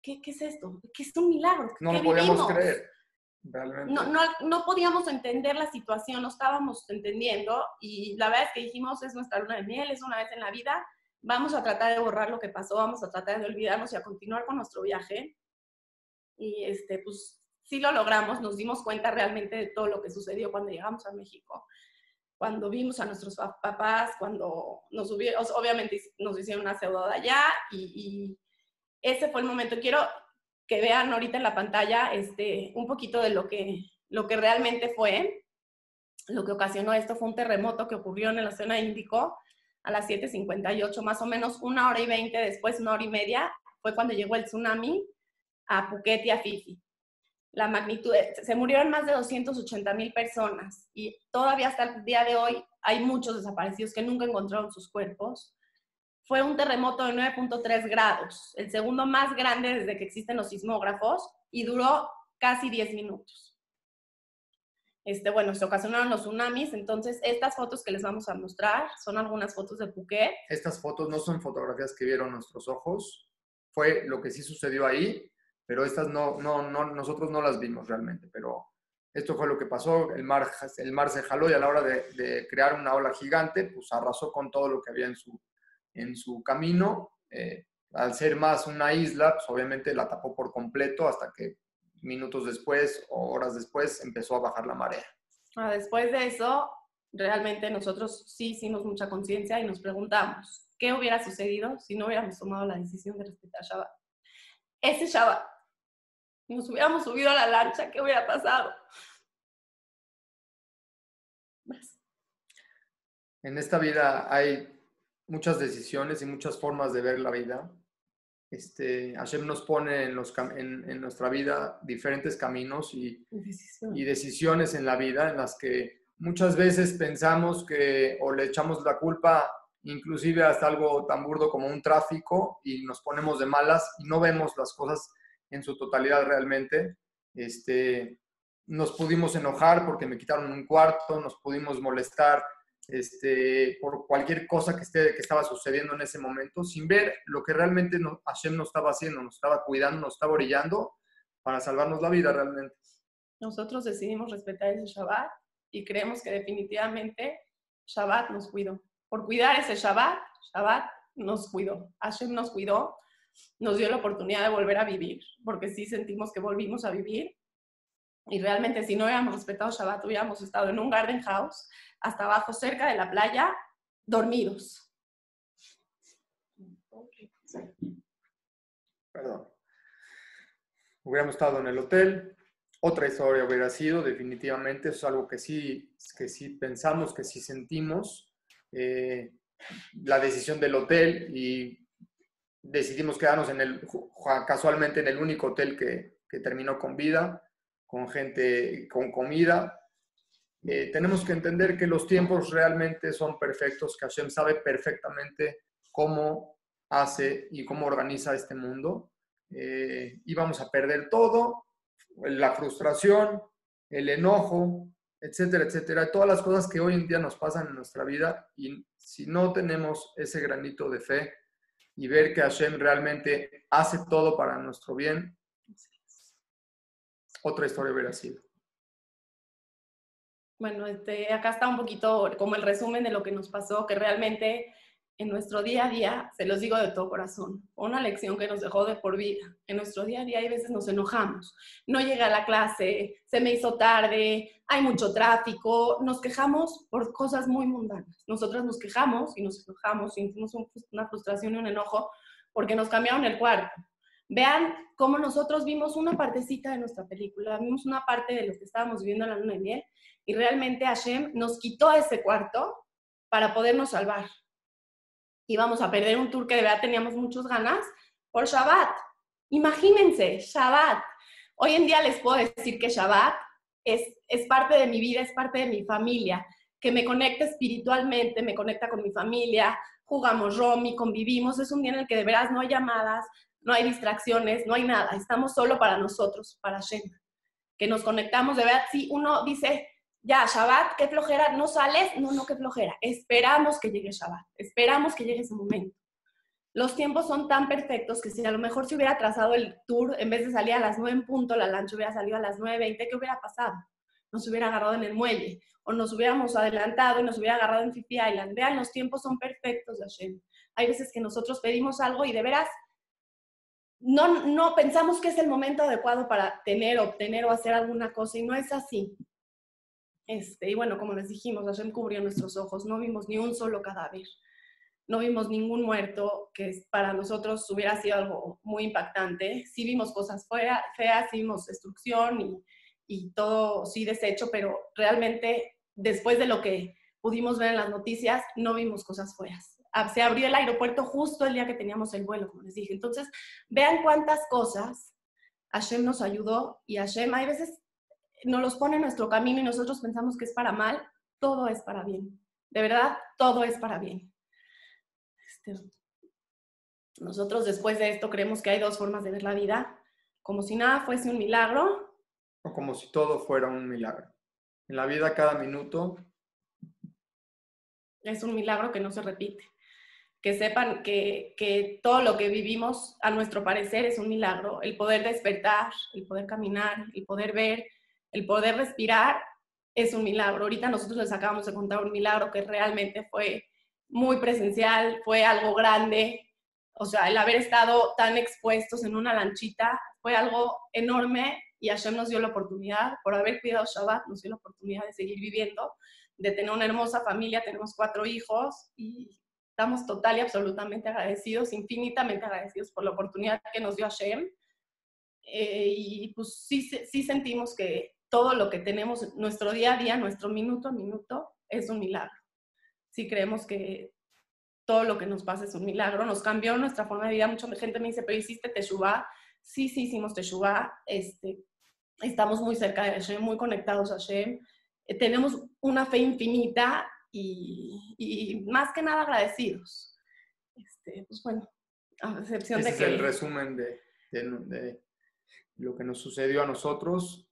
¿qué, qué es esto? ¿Qué es un milagro? No lo podíamos creer. No, no, no, podíamos entender la situación, no estábamos entendiendo y la verdad es que dijimos, es nuestra luna de miel, es una vez en la vida, vamos a tratar de borrar lo que pasó, vamos a tratar de olvidarnos y a continuar con nuestro viaje. Y este, pues sí lo logramos, nos dimos cuenta realmente de todo lo que sucedió cuando llegamos a México, cuando vimos a nuestros papás, cuando nos hubieron, obviamente nos hicieron una seudada allá y, y ese fue el momento. Quiero, que vean ahorita en la pantalla este, un poquito de lo que, lo que realmente fue. Lo que ocasionó esto fue un terremoto que ocurrió en la zona Índico a las 7.58, más o menos una hora y veinte después, una hora y media, fue cuando llegó el tsunami a Phuket y a Fifi. La magnitud, se murieron más de 280 mil personas y todavía hasta el día de hoy hay muchos desaparecidos que nunca encontraron sus cuerpos fue un terremoto de 9.3 grados, el segundo más grande desde que existen los sismógrafos, y duró casi 10 minutos. Este, bueno, se ocasionaron los tsunamis, entonces estas fotos que les vamos a mostrar son algunas fotos de Phuket. Estas fotos no son fotografías que vieron nuestros ojos, fue lo que sí sucedió ahí, pero estas no, no, no, nosotros no las vimos realmente, pero esto fue lo que pasó, el mar, el mar se jaló y a la hora de, crear una ola gigante, pues arrasó con todo lo que había en su, en su camino. Eh, al ser más una isla, pues obviamente la tapó por completo hasta que minutos después o horas después empezó a bajar la marea. Ah, después de eso, realmente nosotros sí hicimos mucha conciencia y nos preguntamos, ¿qué hubiera sucedido si no hubiéramos tomado la decisión de respetar Shabbat? Ese Shabbat, nos hubiéramos subido a la lancha, ¿qué hubiera pasado? En esta vida hay muchas decisiones y muchas formas de ver la vida. Este, Hashem nos pone en, los, en, nuestra vida diferentes caminos y, y, decisiones en la vida en las que muchas veces pensamos que o le echamos la culpa inclusive hasta algo tan burdo como un tráfico y nos ponemos de malas y no vemos las cosas en su totalidad realmente. Este, nos pudimos enojar porque me quitaron un cuarto, nos pudimos molestar este, por cualquier cosa que, esté, que estaba sucediendo en ese momento, sin ver lo que realmente no, Hashem nos estaba haciendo, nos estaba cuidando, nos estaba orillando para salvarnos la vida realmente. Nosotros decidimos respetar ese Shabbat y creemos que definitivamente Shabbat nos cuidó. Por cuidar ese Shabbat, Shabbat nos cuidó. Hashem nos cuidó, nos dio la oportunidad de volver a vivir, porque sí sentimos que volvimos a vivir. Y realmente si no hubiéramos respetado Shabbat, hubiéramos estado en un garden house hasta abajo, cerca de la playa, dormidos. Perdón. Hubiéramos estado en el hotel. Otra historia hubiera sido, definitivamente, es algo que sí, que sí pensamos, que sí sentimos. Eh, la decisión del hotel y decidimos quedarnos en el, casualmente en el único hotel que, que terminó con vida, con gente, con comida eh, tenemos que entender que los tiempos realmente son perfectos, que Hashem sabe perfectamente cómo hace y cómo organiza este mundo. Eh, y vamos a perder todo, la frustración, el enojo, etcétera, etcétera, todas las cosas que hoy en día nos pasan en nuestra vida y si no tenemos ese granito de fe y ver que Hashem realmente hace todo para nuestro bien, otra historia hubiera sido. Bueno, este, acá está un poquito como el resumen de lo que nos pasó, que realmente en nuestro día a día, se los digo de todo corazón, una lección que nos dejó de por vida. En nuestro día a día hay veces nos enojamos, no llega a la clase, se me hizo tarde, hay mucho tráfico, nos quejamos por cosas muy mundanas. Nosotras nos quejamos y nos enojamos, sentimos una frustración y un enojo porque nos cambiaron el cuarto. Vean cómo nosotros vimos una partecita de nuestra película, vimos una parte de lo que estábamos viviendo en la luna de miel y realmente Hashem nos quitó ese cuarto para podernos salvar íbamos a perder un tour que de verdad teníamos muchas ganas por Shabbat. Imagínense, Shabbat. Hoy en día les puedo decir que Shabbat es, es parte de mi vida, es parte de mi familia, que me conecta espiritualmente, me conecta con mi familia, jugamos Romy, convivimos, es un día en el que de veras no hay llamadas, no hay distracciones, no hay nada, estamos solo para nosotros, para Shem, que nos conectamos, de verdad, si uno dice, ya, Shabbat, qué flojera, no sales, no, no, qué flojera. Esperamos que llegue Shabbat, esperamos que llegue ese momento. Los tiempos son tan perfectos que si a lo mejor se hubiera trazado el tour, en vez de salir a las 9 en punto, la lancha hubiera salido a las 9.20, ¿qué hubiera pasado? Nos hubiera agarrado en el muelle, o nos hubiéramos adelantado y nos hubiera agarrado en Fifi Island. Vean, los tiempos son perfectos, Hashem. Hay veces que nosotros pedimos algo y de veras no, no pensamos que es el momento adecuado para tener, obtener o hacer alguna cosa y no es así. Este, y bueno, como les dijimos, Hashem cubrió nuestros ojos, no vimos ni un solo cadáver, no vimos ningún muerto, que para nosotros hubiera sido algo muy impactante. Sí vimos cosas feas, sí vimos destrucción y, y todo sí deshecho, pero realmente después de lo que pudimos ver en las noticias, no vimos cosas feas. Ah, se abrió el aeropuerto justo el día que teníamos el vuelo, como les dije. Entonces, vean cuántas cosas Hashem nos ayudó y Hashem, hay veces nos los pone en nuestro camino y nosotros pensamos que es para mal, todo es para bien. De verdad, todo es para bien. Este, nosotros después de esto creemos que hay dos formas de ver la vida, como si nada fuese un milagro. O como si todo fuera un milagro. En la vida cada minuto es un milagro que no se repite. Que sepan que, que todo lo que vivimos, a nuestro parecer, es un milagro. El poder despertar, el poder caminar, el poder ver, el poder respirar es un milagro. Ahorita nosotros les acabamos de contar un milagro que realmente fue muy presencial, fue algo grande. O sea, el haber estado tan expuestos en una lanchita fue algo enorme y Hashem nos dio la oportunidad, por haber cuidado Shabbat, nos dio la oportunidad de seguir viviendo, de tener una hermosa familia, tenemos cuatro hijos y estamos total y absolutamente agradecidos, infinitamente agradecidos por la oportunidad que nos dio Hashem. Eh, y pues sí, sí sentimos que todo lo que tenemos, nuestro día a día, nuestro minuto a minuto, es un milagro. Si creemos que todo lo que nos pasa es un milagro, nos cambió nuestra forma de vida. Mucha gente me dice, pero hiciste Teshuvah. Sí, sí, hicimos Teshuvah. Este, estamos muy cerca de Hashem, muy conectados a Hashem. Eh, tenemos una fe infinita y, más que nada agradecidos. Este, pues bueno, a excepción de que... es el resumen de, de lo que nos sucedió a nosotros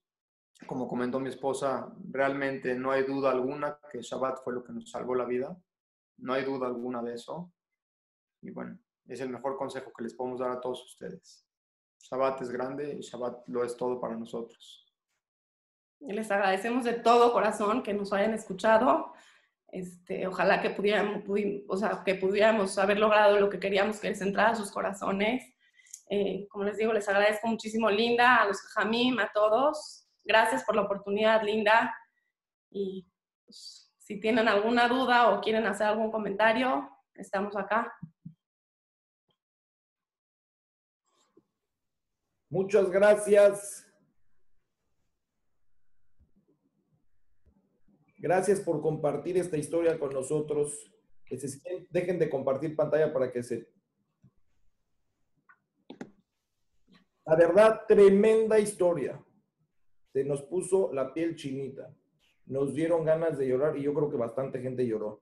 como comentó mi esposa, realmente no hay duda alguna que Shabbat fue lo que nos salvó la vida. No hay duda alguna de eso. Y bueno, es el mejor consejo que les podemos dar a todos ustedes. Shabbat es grande y Shabbat lo es todo para nosotros. Les agradecemos de todo corazón que nos hayan escuchado. Este, ojalá que pudiéramos, o sea, que pudiéramos haber logrado lo que queríamos que les entrara a sus corazones. Eh, como les digo, les agradezco muchísimo, Linda, a los Jamim, a todos. Gracias por la oportunidad, Linda. Y pues, si tienen alguna duda o quieren hacer algún comentario, estamos acá. Muchas gracias. Gracias por compartir esta historia con nosotros. Dejen de compartir pantalla para que se... La verdad, tremenda historia se nos puso la piel chinita. nos dieron ganas de llorar y yo creo que bastante gente lloró.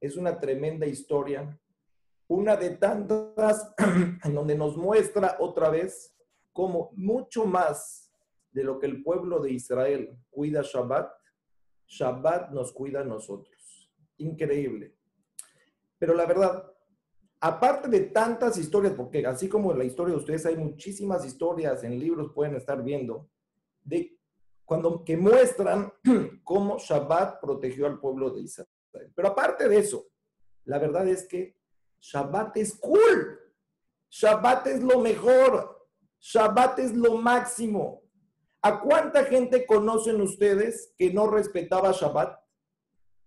Es una tremenda historia, una de tantas en donde nos muestra otra vez cómo mucho más de lo que el pueblo de Israel cuida Shabbat, Shabbat nos cuida a nosotros. Increíble. Pero la verdad, aparte de tantas historias, porque así como en la historia de ustedes hay muchísimas historias en libros, pueden estar viendo, de cuando que muestran cómo Shabbat protegió al pueblo de Israel. Pero aparte de eso, la verdad es que Shabbat es cool. Shabbat es lo mejor. Shabbat es lo máximo. ¿A cuánta gente conocen ustedes que no respetaba Shabbat?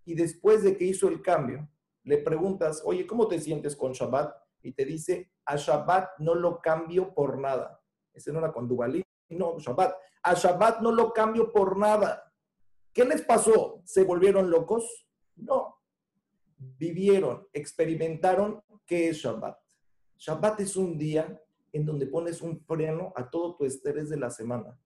Y después de que hizo el cambio, le preguntas, oye, ¿cómo te sientes con Shabbat? Y te dice, a Shabbat no lo cambio por nada. Ese no era con no, Shabbat. A Shabbat no lo cambio por nada. ¿Qué les pasó? ¿Se volvieron locos? No. Vivieron, experimentaron qué es Shabbat. Shabbat es un día en donde pones un freno a todo tu estrés de la semana.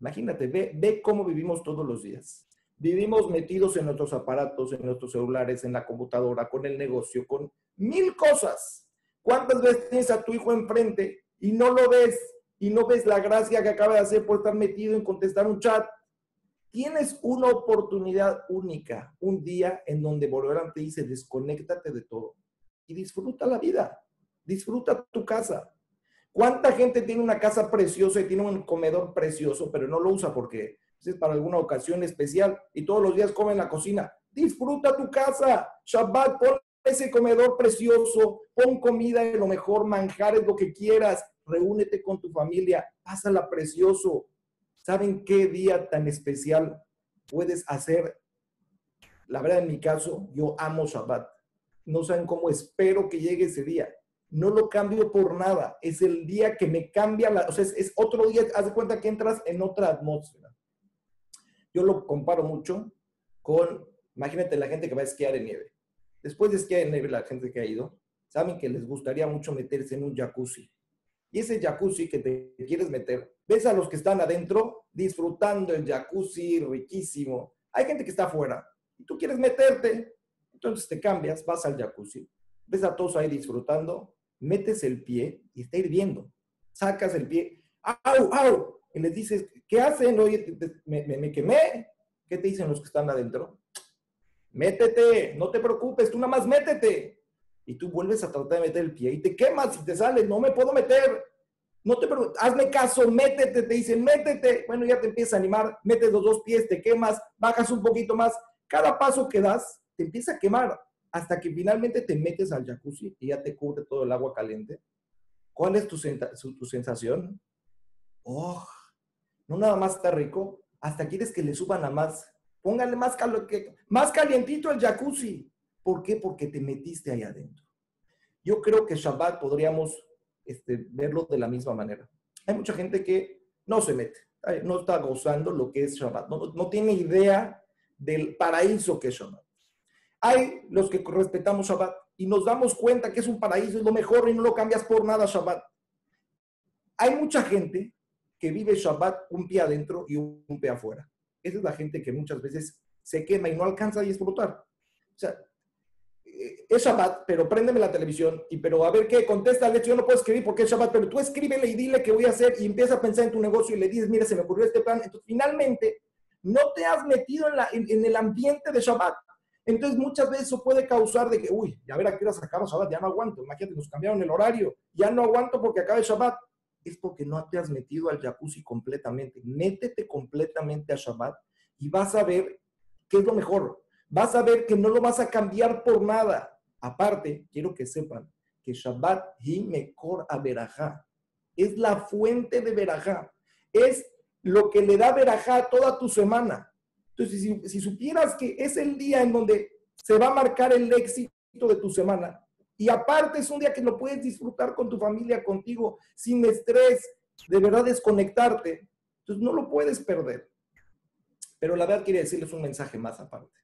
Imagínate, ve, ve cómo vivimos todos los días. Vivimos metidos en nuestros aparatos, en nuestros celulares, en la computadora, con el negocio, con mil cosas. ¿Cuántas veces tienes a tu hijo enfrente y no lo ves y no ves la gracia que acaba de hacer por estar metido en contestar un chat? Tienes una oportunidad única, un día en donde Borolam te dice, desconéctate de todo y disfruta la vida, disfruta tu casa. ¿Cuánta gente tiene una casa preciosa y tiene un comedor precioso, pero no lo usa porque es para alguna ocasión especial y todos los días come en la cocina? Disfruta tu casa. Shabbat, pon ese comedor precioso, pon comida de lo mejor, manjares, lo que quieras, reúnete con tu familia, pásala precioso. ¿Saben qué día tan especial puedes hacer? La verdad, en mi caso, yo amo Shabbat. No saben cómo espero que llegue ese día no lo cambio por nada. Es el día que me cambia, la, o sea, es, otro día, haz de cuenta que entras en otra atmósfera. Yo lo comparo mucho con, imagínate la gente que va a esquiar en nieve. Después de esquiar en nieve, la gente que ha ido, saben que les gustaría mucho meterse en un jacuzzi. Y ese jacuzzi que te quieres meter, ves a los que están adentro disfrutando el jacuzzi riquísimo. Hay gente que está afuera y tú quieres meterte, entonces te cambias, vas al jacuzzi, ves a todos ahí disfrutando metes el pie y está hirviendo. Sacas el pie, ¡au, au! Y les dices, ¿qué hacen? Oye, me, quemé. ¿Qué te dicen los que están adentro? Métete, no te preocupes, tú nada más métete. Y tú vuelves a tratar de meter el pie y te quemas y te sales, no me puedo meter. No te hazme caso, métete, te dicen, métete. Bueno, ya te empieza a animar, metes los dos pies, te quemas, bajas un poquito más. Cada paso que das te empieza a quemar hasta que finalmente te metes al jacuzzi y ya te cubre todo el agua caliente. ¿Cuál es tu, tu sensación? Oh, no nada más está rico, hasta quieres que le suban a más. Póngale más, que, más calientito el jacuzzi. ¿Por qué? Porque te metiste ahí adentro. Yo creo que Shabbat podríamos este, verlo de la misma manera. Hay mucha gente que no se mete, no está gozando lo que es Shabbat, no, no tiene idea del paraíso que es Shabbat. Hay los que respetamos Shabbat y nos damos cuenta que es un paraíso, es lo mejor y no lo cambias por nada Shabbat. Hay mucha gente que vive Shabbat un pie adentro y un pie afuera. Esa es la gente que muchas veces se quema y no alcanza a disfrutar. O sea, es Shabbat, pero préndeme la televisión y pero a ver qué, contesta, yo no puedo escribir porque es Shabbat, pero tú escríbele y dile qué voy a hacer y empieza a pensar en tu negocio y le dices, mira, se me ocurrió este plan. Entonces, finalmente, no te has metido en, el ambiente de Shabbat. Entonces, muchas veces eso puede causar de que, uy, ya ver a qué hora acaba Shabbat, ya no aguanto. Imagínate, nos cambiaron el horario, ya no aguanto porque acaba el Shabbat. Es porque no te has metido al jacuzzi completamente. Métete completamente a Shabbat y vas a ver qué es lo mejor. Vas a ver que no lo vas a cambiar por nada. Aparte, quiero que sepan que Shabbat y Mekor a Berajá es la fuente de Berajá. Es lo que le da Berajá a toda tu semana. Entonces, si, supieras que es el día en donde se va a marcar el éxito de tu semana, y aparte es un día que lo puedes disfrutar con tu familia, contigo, sin estrés, de verdad desconectarte, entonces no lo puedes perder. Pero la verdad quiere decirles un mensaje más aparte.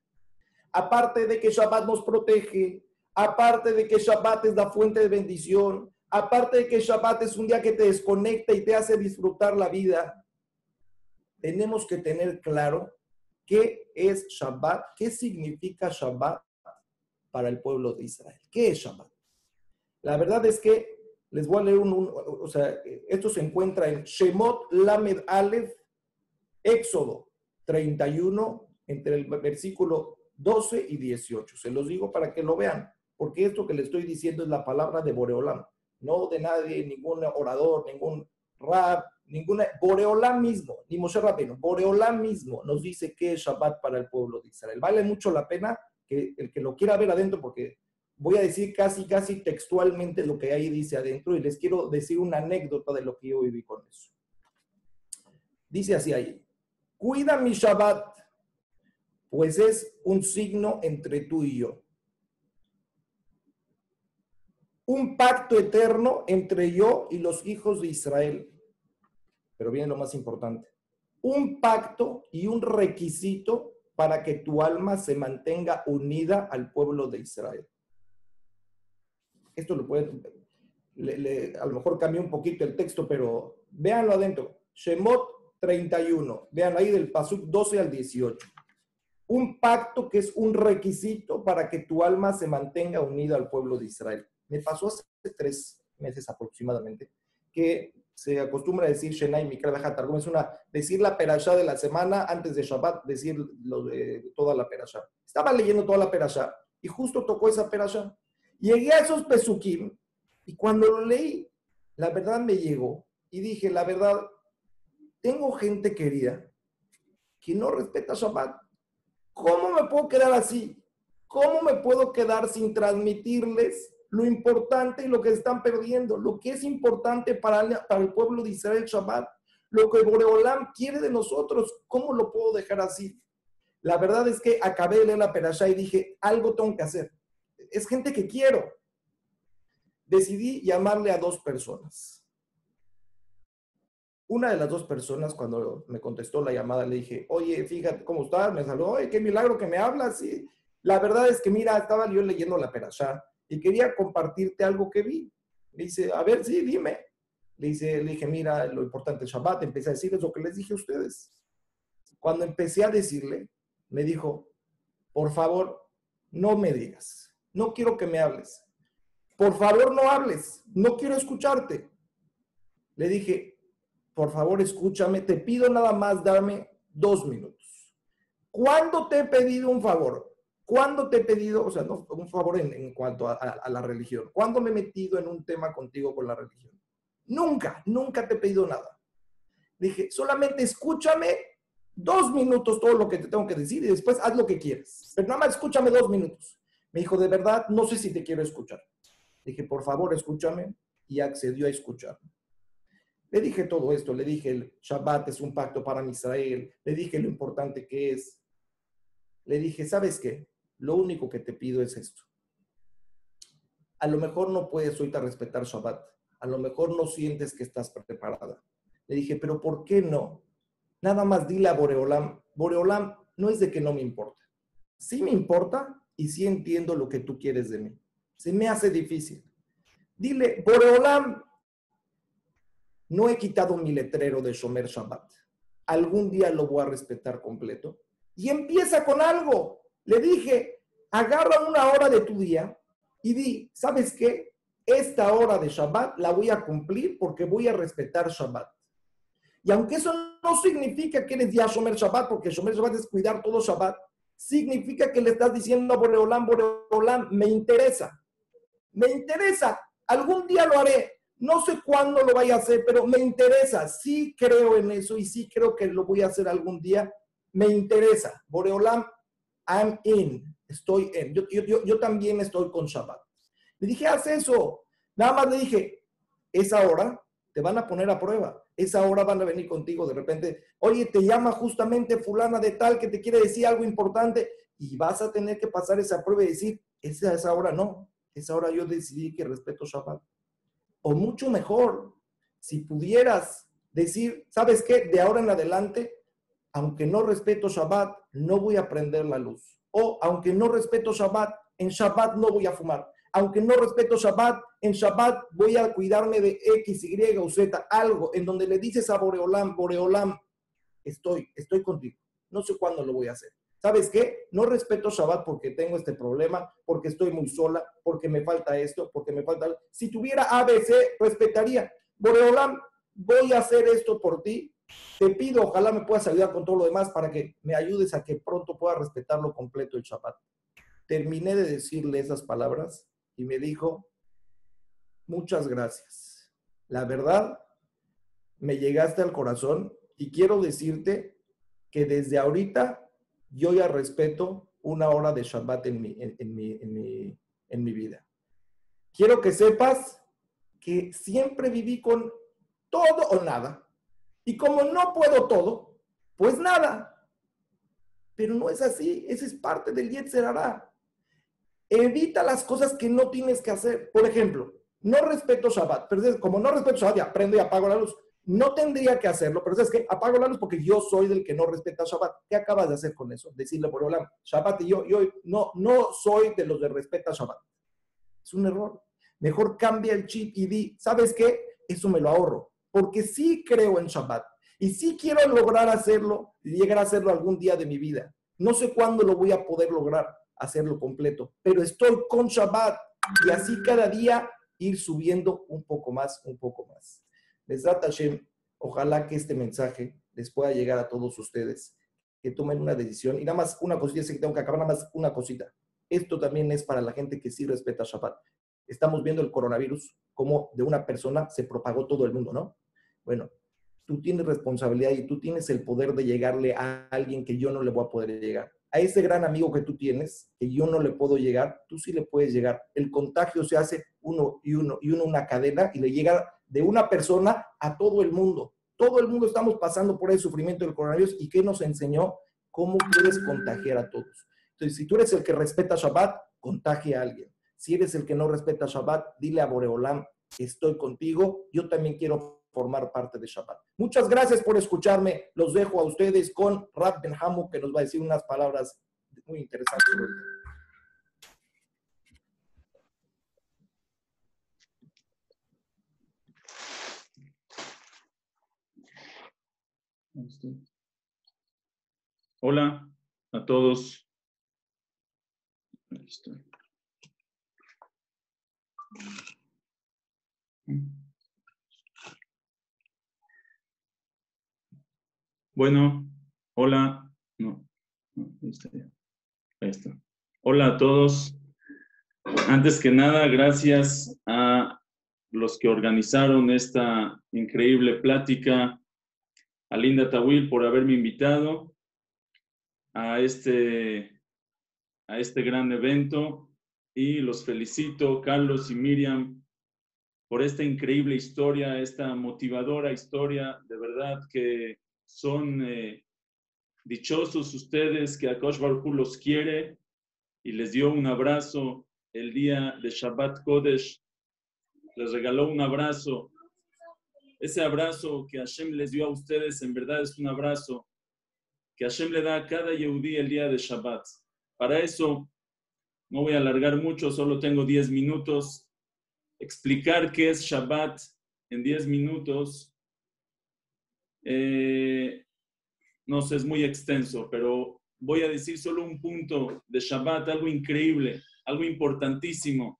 Aparte de que Shabbat nos protege, aparte de que Shabbat es la fuente de bendición, aparte de que Shabbat es un día que te desconecta y te hace disfrutar la vida, tenemos que tener claro ¿Qué es Shabbat? ¿Qué significa Shabbat para el pueblo de Israel? ¿Qué es Shabbat? La verdad es que les voy a leer un, o sea, esto se encuentra en Shemot Lamed Aleph, Éxodo 31, entre el versículo 12 y 18. Se los digo para que lo vean, porque esto que le estoy diciendo es la palabra de Boreolam, no de nadie, ningún orador, ningún rab, ninguna, Boreolam mismo, ni Moshe Rabbeinu, Boreolam mismo nos dice que es Shabbat para el pueblo de Israel. Vale mucho la pena que el que lo quiera ver adentro, porque voy a decir casi, casi textualmente lo que ahí dice adentro y les quiero decir una anécdota de lo que yo viví con eso. Dice así ahí, cuida mi Shabbat, pues es un signo entre tú y yo. Un pacto eterno entre yo y los hijos de Israel. Pero viene lo más importante. Un pacto y un requisito para que tu alma se mantenga unida al pueblo de Israel. Esto lo pueden, a lo mejor cambió un poquito el texto, pero véanlo adentro. Shemot 31, vean ahí del Pasuk 12 al 18. Un pacto que es un requisito para que tu alma se mantenga unida al pueblo de Israel. Me pasó hace tres meses aproximadamente que se acostumbra a decir Shenai Mikra es una, decir la perashá de la semana antes de Shabbat, decir lo toda la perashá. Estaba leyendo toda la perashá y justo tocó esa perashá. Llegué a esos pesukim y cuando lo leí, la verdad me llegó y dije, la verdad, tengo gente querida que no respeta Shabbat. ¿Cómo me puedo quedar así? ¿Cómo me puedo quedar sin transmitirles lo importante y lo que están perdiendo? Lo que es importante para el, pueblo de Israel Shabbat. Lo que Boreolam quiere de nosotros. ¿Cómo lo puedo dejar así? La verdad es que acabé de leer la perashá y dije, algo tengo que hacer es gente que quiero. Decidí llamarle a dos personas. Una de las dos personas, cuando me contestó la llamada, le dije, oye, fíjate cómo estás, me saludó, oye, qué milagro que me hablas. Y la verdad es que, mira, estaba yo leyendo la perashá y quería compartirte algo que vi. Le dice, a ver, sí, dime. Le, dice, le dije, mira, lo importante es Shabbat. Empecé a decirles lo que les dije a ustedes. Cuando empecé a decirle, me dijo, por favor, no me digas no quiero que me hables. Por favor, no hables, no quiero escucharte. Le dije, por favor, escúchame, te pido nada más darme dos minutos. ¿Cuándo te he pedido un favor? ¿Cuándo te he pedido, o sea, no, un favor en, cuanto a, a, la religión? ¿Cuándo me he metido en un tema contigo con la religión? Nunca, nunca te he pedido nada. Dije, solamente escúchame dos minutos todo lo que te tengo que decir y después haz lo que quieres. Pero nada más escúchame dos minutos. Me dijo, de verdad, no sé si te quiero escuchar. Dije, por favor, escúchame. Y accedió a escucharme. Le dije todo esto, le dije, el Shabbat es un pacto para Israel, le dije lo importante que es. Le dije, ¿sabes qué? Lo único que te pido es esto. A lo mejor no puedes ahorita respetar Shabbat, a lo mejor no sientes que estás preparada. Le dije, pero ¿por qué no? Nada más dile a Boreolam, Boreolam no es de que no me importa. Sí me importa, y sí entiendo lo que tú quieres de mí. Se me hace difícil. Dile, Boreolam, no he quitado mi letrero de Shomer Shabbat. Algún día lo voy a respetar completo. Y empieza con algo. Le dije, agarra una hora de tu día y di, ¿sabes qué? Esta hora de Shabbat la voy a cumplir porque voy a respetar Shabbat. Y aunque eso no significa que eres ya Shomer Shabbat, porque Shomer Shabbat es cuidar todo Shabbat, significa que le estás diciendo a Boreolán, Boreolán, me interesa. Me interesa. Algún día lo haré. No sé cuándo lo vaya a hacer, pero me interesa. Sí creo en eso y sí creo que lo voy a hacer algún día. Me interesa. Boreolán, I'm in. Estoy en. Yo, también estoy con Shabbat. Le dije, haz eso. Nada más le dije, esa hora te van a poner a prueba esa hora van a venir contigo de repente, oye, te llama justamente fulana de tal que te quiere decir algo importante y vas a tener que pasar esa prueba y decir, esa, esa hora no, esa hora yo decidí que respeto Shabbat. O mucho mejor, si pudieras decir, ¿sabes qué? De ahora en adelante, aunque no respeto Shabbat, no voy a prender la luz. O aunque no respeto Shabbat, en Shabbat no voy a fumar aunque no respeto Shabbat, en Shabbat voy a cuidarme de X, Y o Z, algo en donde le dices a Boreolam, Boreolam, estoy, estoy contigo. no sé cuándo lo voy a hacer. ¿Sabes qué? No respeto Shabbat porque tengo este problema, porque estoy muy sola, porque me falta esto, porque me falta... Si tuviera ABC, respetaría. Boreolam, voy a hacer esto por ti. Te pido, ojalá me puedas ayudar con todo lo demás para que me ayudes a que pronto pueda respetarlo completo el Shabbat. Terminé de decirle esas palabras y me dijo, muchas gracias. La verdad, me llegaste al corazón y quiero decirte que desde ahorita yo ya respeto una hora de Shabbat en mi, en, mi, en, mi, vida. Quiero que sepas que siempre viví con todo o nada. Y como no puedo todo, pues nada. Pero no es así, esa es parte del Yetzer Evita las cosas que no tienes que hacer. Por ejemplo, no respeto Shabbat, pero como no respeto Shabbat, ya prendo y apago la luz. No tendría que hacerlo, pero es que apago la luz porque yo soy del que no respeta Shabbat. ¿Qué acabas de hacer con eso? Decirle por Olam, Shabbat y yo, yo no, soy de los que respeta Shabbat. Es un error. Mejor cambia el chip y di, ¿sabes qué? Eso me lo ahorro. Porque sí creo en Shabbat y sí quiero lograr hacerlo y llegar a hacerlo algún día de mi vida. No sé cuándo lo voy a poder lograr hacerlo completo, pero estoy con Shabbat y así cada día ir subiendo un poco más, un poco más. Besrat Hashem, ojalá que este mensaje les pueda llegar a todos ustedes, que tomen una decisión. Y nada más una cosita, sé que tengo que acabar, nada más una cosita. Esto también es para la gente que sí respeta Shabbat. Estamos viendo el coronavirus, como de una persona se propagó todo el mundo, ¿no? Bueno, tú tienes responsabilidad y tú tienes el poder de llegarle a alguien que yo no le voy a poder llegar. A ese gran amigo que tú tienes, que yo no le puedo llegar, tú sí le puedes llegar. El contagio se hace uno y uno y uno una cadena y le llega de una persona a todo el mundo. Todo el mundo estamos pasando por el sufrimiento del coronavirus y ¿qué nos enseñó? ¿Cómo puedes contagiar a todos? Entonces, si tú eres el que respeta Shabbat, contagia a alguien. Si eres el que no respeta Shabbat, dile a Boreolam, estoy contigo, yo también quiero formar parte de Shabbat. Muchas gracias por escucharme. Los dejo a ustedes con Rab Ben que nos va a decir unas palabras muy interesantes. Hola a todos. Bueno, hola. No, ahí está Ahí está. Hola a todos. Antes que nada, gracias a los que organizaron esta increíble plática a Linda Tawil por haberme invitado a este, a este gran evento y los felicito, Carlos y Miriam, por esta increíble historia, esta motivadora historia. De verdad que son eh, dichosos ustedes que Akosh Baruch los quiere y les dio un abrazo el día de Shabbat Kodesh. Les regaló un abrazo ese abrazo que Hashem les dio a ustedes en verdad es un abrazo que Hashem le da a cada Yehudí el día de Shabbat. Para eso, no voy a alargar mucho, solo tengo 10 minutos. Explicar qué es Shabbat en 10 minutos, eh, no sé, es muy extenso, pero voy a decir solo un punto de Shabbat, algo increíble, algo importantísimo,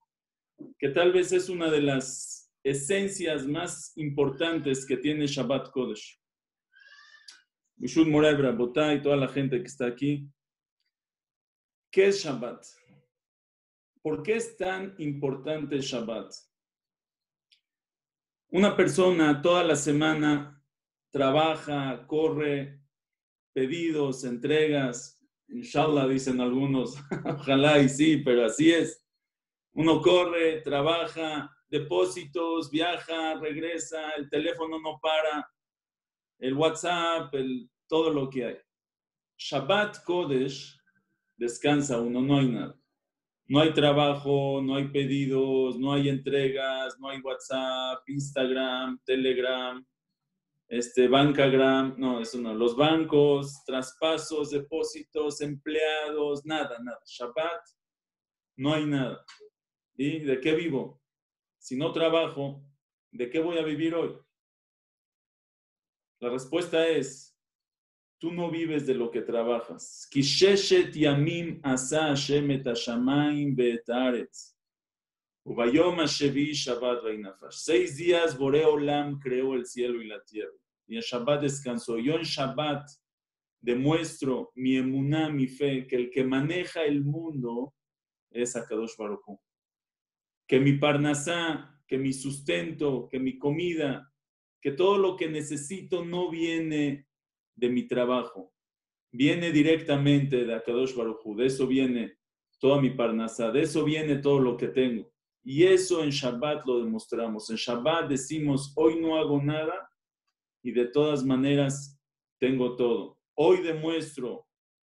que tal vez es una de las esencias más importantes que tiene Shabbat Kodesh. Mishud Moral Brabotá y toda la gente que está aquí. ¿Qué es Shabbat? ¿Por qué es tan importante Shabbat? Una persona toda la semana trabaja, corre, pedidos, entregas, inshallah dicen algunos, ojalá y sí, pero así es. Uno corre, trabaja, depósitos, viaja, regresa, el teléfono no para, el WhatsApp, el, todo lo que hay. Shabbat Kodesh, descansa uno, no hay nada. No hay trabajo, no hay pedidos, no hay entregas, no hay WhatsApp, Instagram, Telegram, este, Bancagram, no, eso no. Los bancos, traspasos, depósitos, empleados, nada, nada. Shabbat, no hay nada. ¿Y de qué vivo? Si no trabajo, ¿de qué voy a vivir hoy? La respuesta es tú no vives de lo que trabajas. Yamim asa. Seis días Boreolam creó el cielo y la tierra. Y en Shabbat descansó. Yo en Shabbat demuestro mi emuná, mi fe, que el que maneja el mundo es Akadosh Baruch. Que mi parnasá, que mi sustento, que mi comida, que todo lo que necesito no viene de mi trabajo, viene directamente de Akadosh Baruj de eso viene toda mi parnasá, de eso viene todo lo que tengo. Y eso en Shabbat lo demostramos. En Shabbat decimos, hoy no hago nada y de todas maneras tengo todo. Hoy demuestro,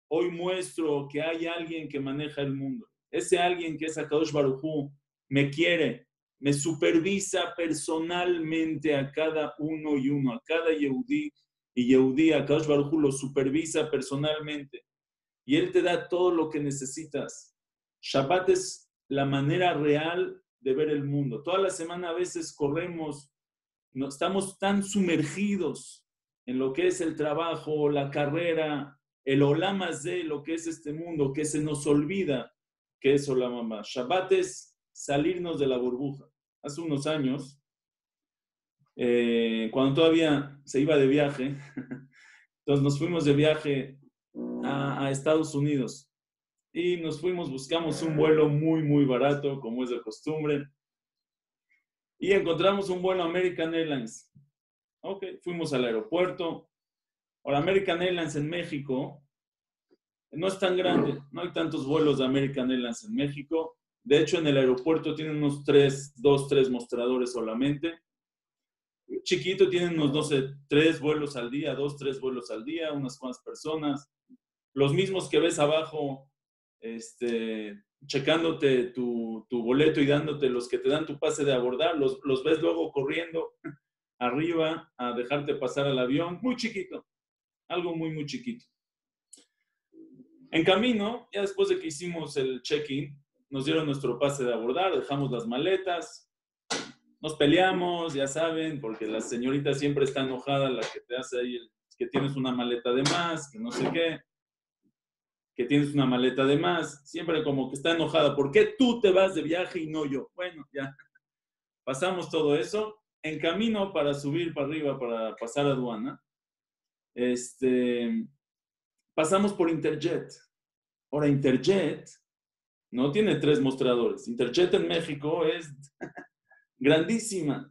hoy muestro que hay alguien que maneja el mundo. Ese alguien que es Akadosh Baruj me quiere, me supervisa personalmente a cada uno y uno, a cada Yehudí y Yehudí, a Kadosh Baruj lo supervisa personalmente y Él te da todo lo que necesitas. Shabbat es la manera real de ver el mundo. Toda la semana a veces corremos, no, estamos tan sumergidos en lo que es el trabajo, la carrera, el olamas de lo que es este mundo, que se nos olvida que es olamamá. Shabbat es salirnos de la burbuja. Hace unos años, eh, cuando todavía se iba de viaje, entonces nos fuimos de viaje a, Estados Unidos y nos fuimos, buscamos un vuelo muy, muy barato, como es de costumbre, y encontramos un vuelo American Airlines. Ok, fuimos al aeropuerto. Ahora, American Airlines en México no es tan grande, no hay tantos vuelos de American Airlines en México. De hecho, en el aeropuerto tienen unos tres, dos, tres mostradores solamente. Chiquito tienen unos, no tres vuelos al día, dos, tres vuelos al día, unas cuantas personas. Los mismos que ves abajo, este, checándote tu, tu, boleto y dándote los que te dan tu pase de abordar, los, los ves luego corriendo arriba a dejarte pasar al avión. Muy chiquito, algo muy, muy chiquito. En camino, ya después de que hicimos el check-in, nos dieron nuestro pase de abordar, dejamos las maletas, nos peleamos, ya saben, porque la señorita siempre está enojada, la que te hace ahí, que tienes una maleta de más, que no sé qué, que tienes una maleta de más, siempre como que está enojada, ¿por qué tú te vas de viaje y no yo? Bueno, ya pasamos todo eso. En camino para subir para arriba, para pasar aduana, este, pasamos por Interjet. Ahora, Interjet no tiene tres mostradores. Interjet en México es grandísima.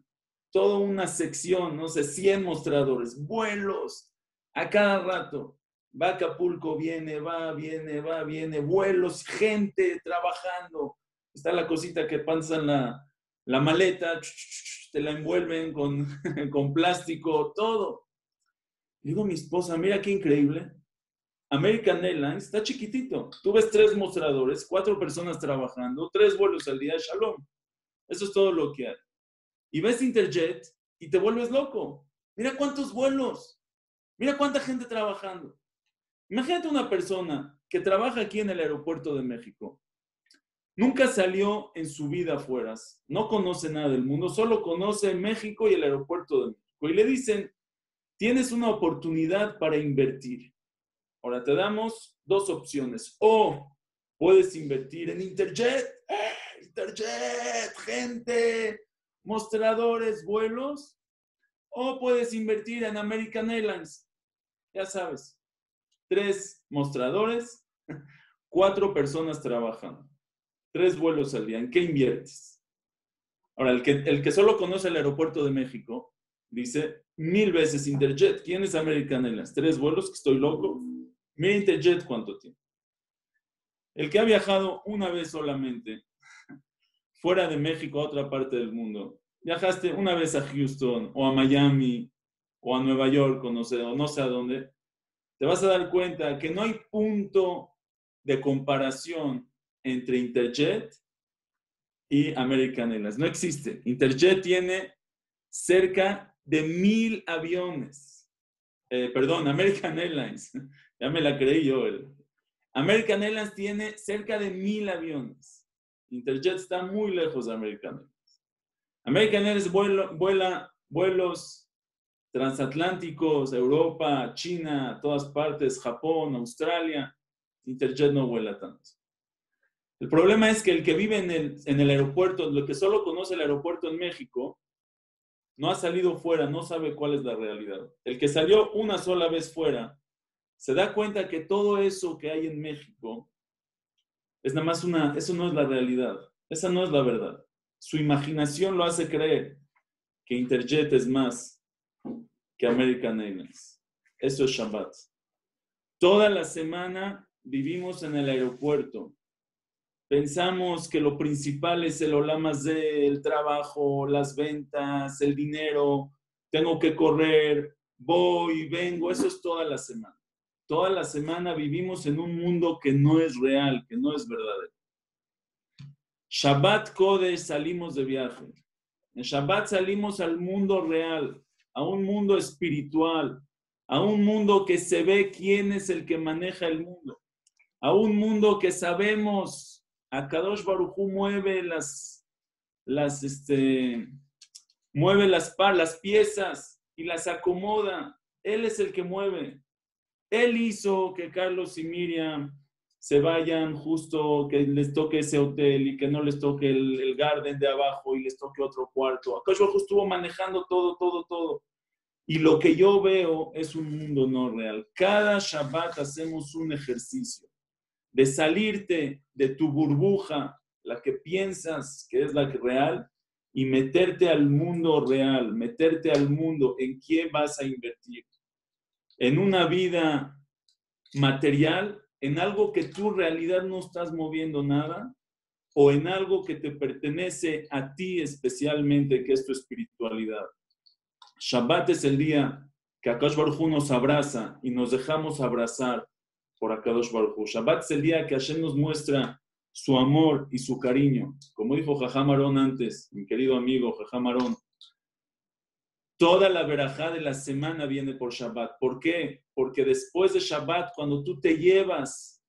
Toda una sección, no sé, 100 mostradores, vuelos a cada rato. Va Acapulco, viene, va, viene, va, viene, vuelos, gente trabajando. Está la cosita que pasan la, maleta, te la envuelven con, con plástico, todo. Digo mi esposa, mira qué increíble. American Airlines está chiquitito. Tú ves tres mostradores, cuatro personas trabajando, tres vuelos al día, shalom. Eso es todo lo que hay. Y ves Interjet y te vuelves loco. Mira cuántos vuelos. Mira cuánta gente trabajando. Imagínate una persona que trabaja aquí en el aeropuerto de México. Nunca salió en su vida afuera, no conoce nada del mundo, solo conoce México y el aeropuerto de México. Y le dicen, tienes una oportunidad para invertir. Ahora te damos dos opciones. O puedes invertir en Interjet. ¡Eh! Interjet, gente, mostradores, vuelos. O puedes invertir en American Airlines. Ya sabes, tres mostradores, cuatro personas trabajando, tres vuelos al día. ¿En qué inviertes? Ahora, el que, el que solo conoce el aeropuerto de México dice mil veces Interjet. ¿Quién es American Airlines? Tres vuelos, que estoy loco. Mira Interjet cuánto tiene. El que ha viajado una vez solamente fuera de México a otra parte del mundo, viajaste una vez a Houston o a Miami o a Nueva York o no sé, o no sé a dónde, te vas a dar cuenta que no hay punto de comparación entre Interjet y American Airlines. No existe. Interjet tiene cerca de mil aviones. Eh, perdón, American Airlines ya me la creí yo. American Airlines tiene cerca de mil aviones. Interjet está muy lejos de American Airlines. American Airlines vuela, vuelos transatlánticos, Europa, China, todas partes, Japón, Australia, Interjet no vuela tanto. El problema es que el que vive en el, en el aeropuerto, lo que solo conoce el aeropuerto en México, no ha salido fuera, no sabe cuál es la realidad. El que salió una sola vez fuera, se da cuenta que todo eso que hay en México es nada más una, eso no es la realidad, esa no es la verdad. Su imaginación lo hace creer que Interjet es más que American Airlines. Eso es Shabbat. Toda la semana vivimos en el aeropuerto. Pensamos que lo principal es el olamas del trabajo, las ventas, el dinero, tengo que correr, voy, vengo, eso es toda la semana. Toda la semana vivimos en un mundo que no es real, que no es verdadero. Shabbat Kodesh salimos de viaje. En Shabbat salimos al mundo real, a un mundo espiritual, a un mundo que se ve quién es el que maneja el mundo, a un mundo que sabemos, a Kadosh Barujú mueve las, las, este, mueve las, las piezas y las acomoda. Él es el que mueve. Él hizo que Carlos y Miriam se vayan justo, que les toque ese hotel y que no les toque el, garden de abajo y les toque otro cuarto. Akash justo estuvo manejando todo, todo, todo. Y lo que yo veo es un mundo no real. Cada Shabbat hacemos un ejercicio de salirte de tu burbuja, la que piensas que es la real, y meterte al mundo real, meterte al mundo en qué vas a invertir. En una vida material en algo que en realidad no estás moviendo nada o en algo que te pertenece a ti especialmente, que es tu espiritualidad. Shabbat es el día que Akash Baruj nos abraza y nos dejamos abrazar por Akadosh Baruj Shabbat es el día que Hashem nos muestra su amor y su cariño. Como dijo Jajamarón antes, mi querido amigo Jajamarón, Toda la verajá de la semana viene por Shabbat. ¿Por qué? Porque después de Shabbat, cuando tú te llevas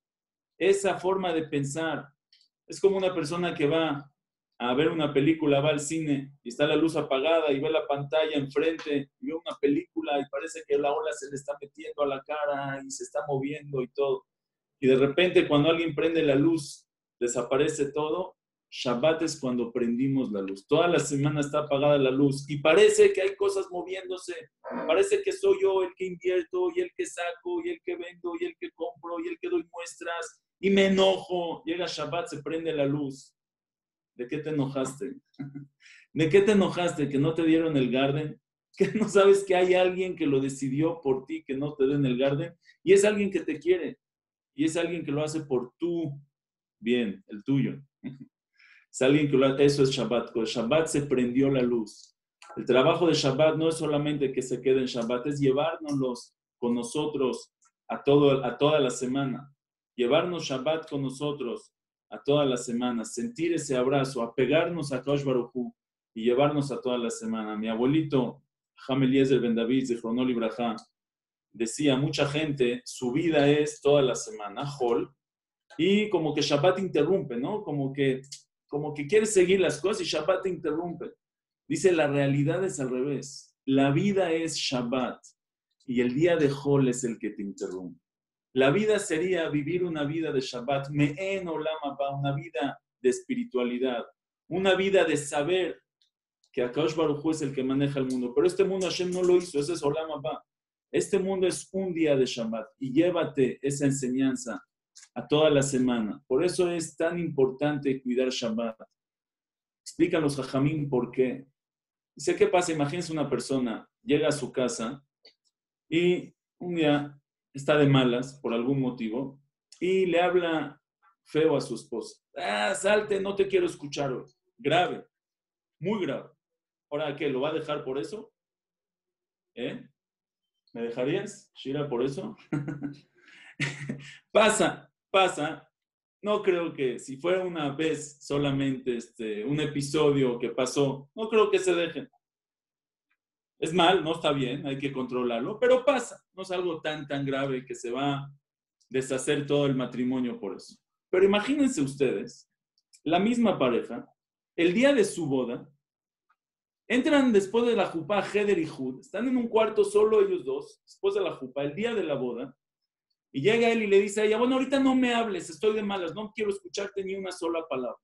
esa forma de pensar, es como una persona que va a ver una película, va al cine y está la luz apagada y ve la pantalla enfrente y ve una película y parece que la ola se le está metiendo a la cara y se está moviendo y todo. Y de repente cuando alguien prende la luz, desaparece todo Shabbat es cuando prendimos la luz. Toda la semana está apagada la luz y parece que hay cosas moviéndose. Parece que soy yo el que invierto y el que saco y el que vendo y el que compro y el que doy muestras y me enojo. Llega Shabbat, se prende la luz. ¿De qué te enojaste? ¿De qué te enojaste? ¿Que no te dieron el garden? ¿Que no sabes que hay alguien que lo decidió por ti que no te den el garden? Y es alguien que te quiere. Y es alguien que lo hace por tu bien, el tuyo. Es alguien que lo, eso es Shabbat. Con Shabbat se prendió la luz. El trabajo de Shabbat no es solamente que se quede en Shabbat, es llevárnoslos con nosotros a, todo, a toda la semana. Llevarnos Shabbat con nosotros a toda la semana. Sentir ese abrazo, apegarnos a Kosh Baruchu y llevarnos a toda la semana. Mi abuelito, Eliezer Ben David, de Chronol Ibrahá, decía, mucha gente, su vida es toda la semana, Hol, y como que Shabbat interrumpe, ¿no? Como que como que quieres seguir las cosas y Shabbat te interrumpe. Dice, la realidad es al revés. La vida es Shabbat y el día de Hol es el que te interrumpe. La vida sería vivir una vida de Shabbat, me'en olama una vida de espiritualidad, una vida de saber que Akash Baruj es el que maneja el mundo. Pero este mundo Hashem no lo hizo, ese es olama ba. Este mundo es un día de Shabbat y llévate esa enseñanza a toda la semana. Por eso es tan importante cuidar Shabbat. Explícanos, Jajamín, por qué. Dice, ¿qué pasa? Imagínense una persona, llega a su casa y un día está de malas por algún motivo y le habla feo a su esposa. Ah, salte, no te quiero escuchar. Grave, muy grave. Ahora, ¿qué? ¿Lo va a dejar por eso? ¿Eh? ¿Me dejarías, Shira, por eso? pasa, pasa. No creo que si fuera una vez solamente este, un episodio que pasó, no creo que se dejen. Es mal, no está bien, hay que controlarlo, pero pasa. No es algo tan, tan grave que se va a deshacer todo el matrimonio por eso. Pero imagínense ustedes, la misma pareja, el día de su boda, Entran después de la jupá, Heder y Hud, están en un cuarto solo ellos dos, después de la jupá, el día de la boda, y llega él y le dice a ella, bueno, ahorita no me hables, estoy de malas, no quiero escucharte ni una sola palabra.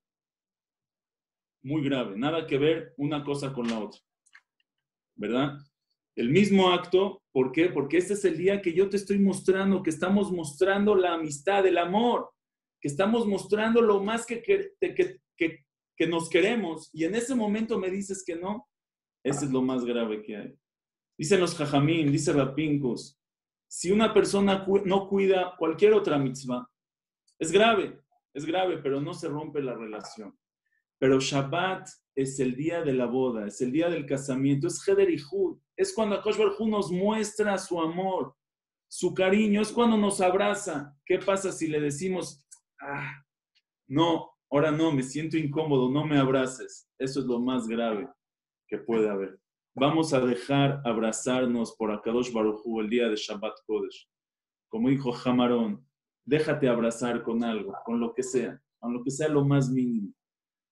Muy grave, nada que ver una cosa con la otra. ¿Verdad? El mismo acto, ¿por qué? Porque este es el día que yo te estoy mostrando, que estamos mostrando la amistad, el amor, que estamos mostrando lo más que, que, que, que nos queremos, y en ese momento me dices que no, ese es lo más grave que hay. Dicen los jajamín, dice Rapincos, si una persona no cuida cualquier otra mitzvah, es grave, es grave, pero no se rompe la relación. Pero Shabbat es el día de la boda, es el día del casamiento, es Heder y Hud, es cuando Akosh Hu nos muestra su amor, su cariño, es cuando nos abraza. ¿Qué pasa si le decimos, ah, no, ahora no, me siento incómodo, no me abraces? Eso es lo más grave que puede haber. Vamos a dejar abrazarnos por Akadosh Baruchu el día de Shabbat Kodesh. Como dijo Jamarón, déjate abrazar con algo, con lo que sea, con lo que sea lo más mínimo.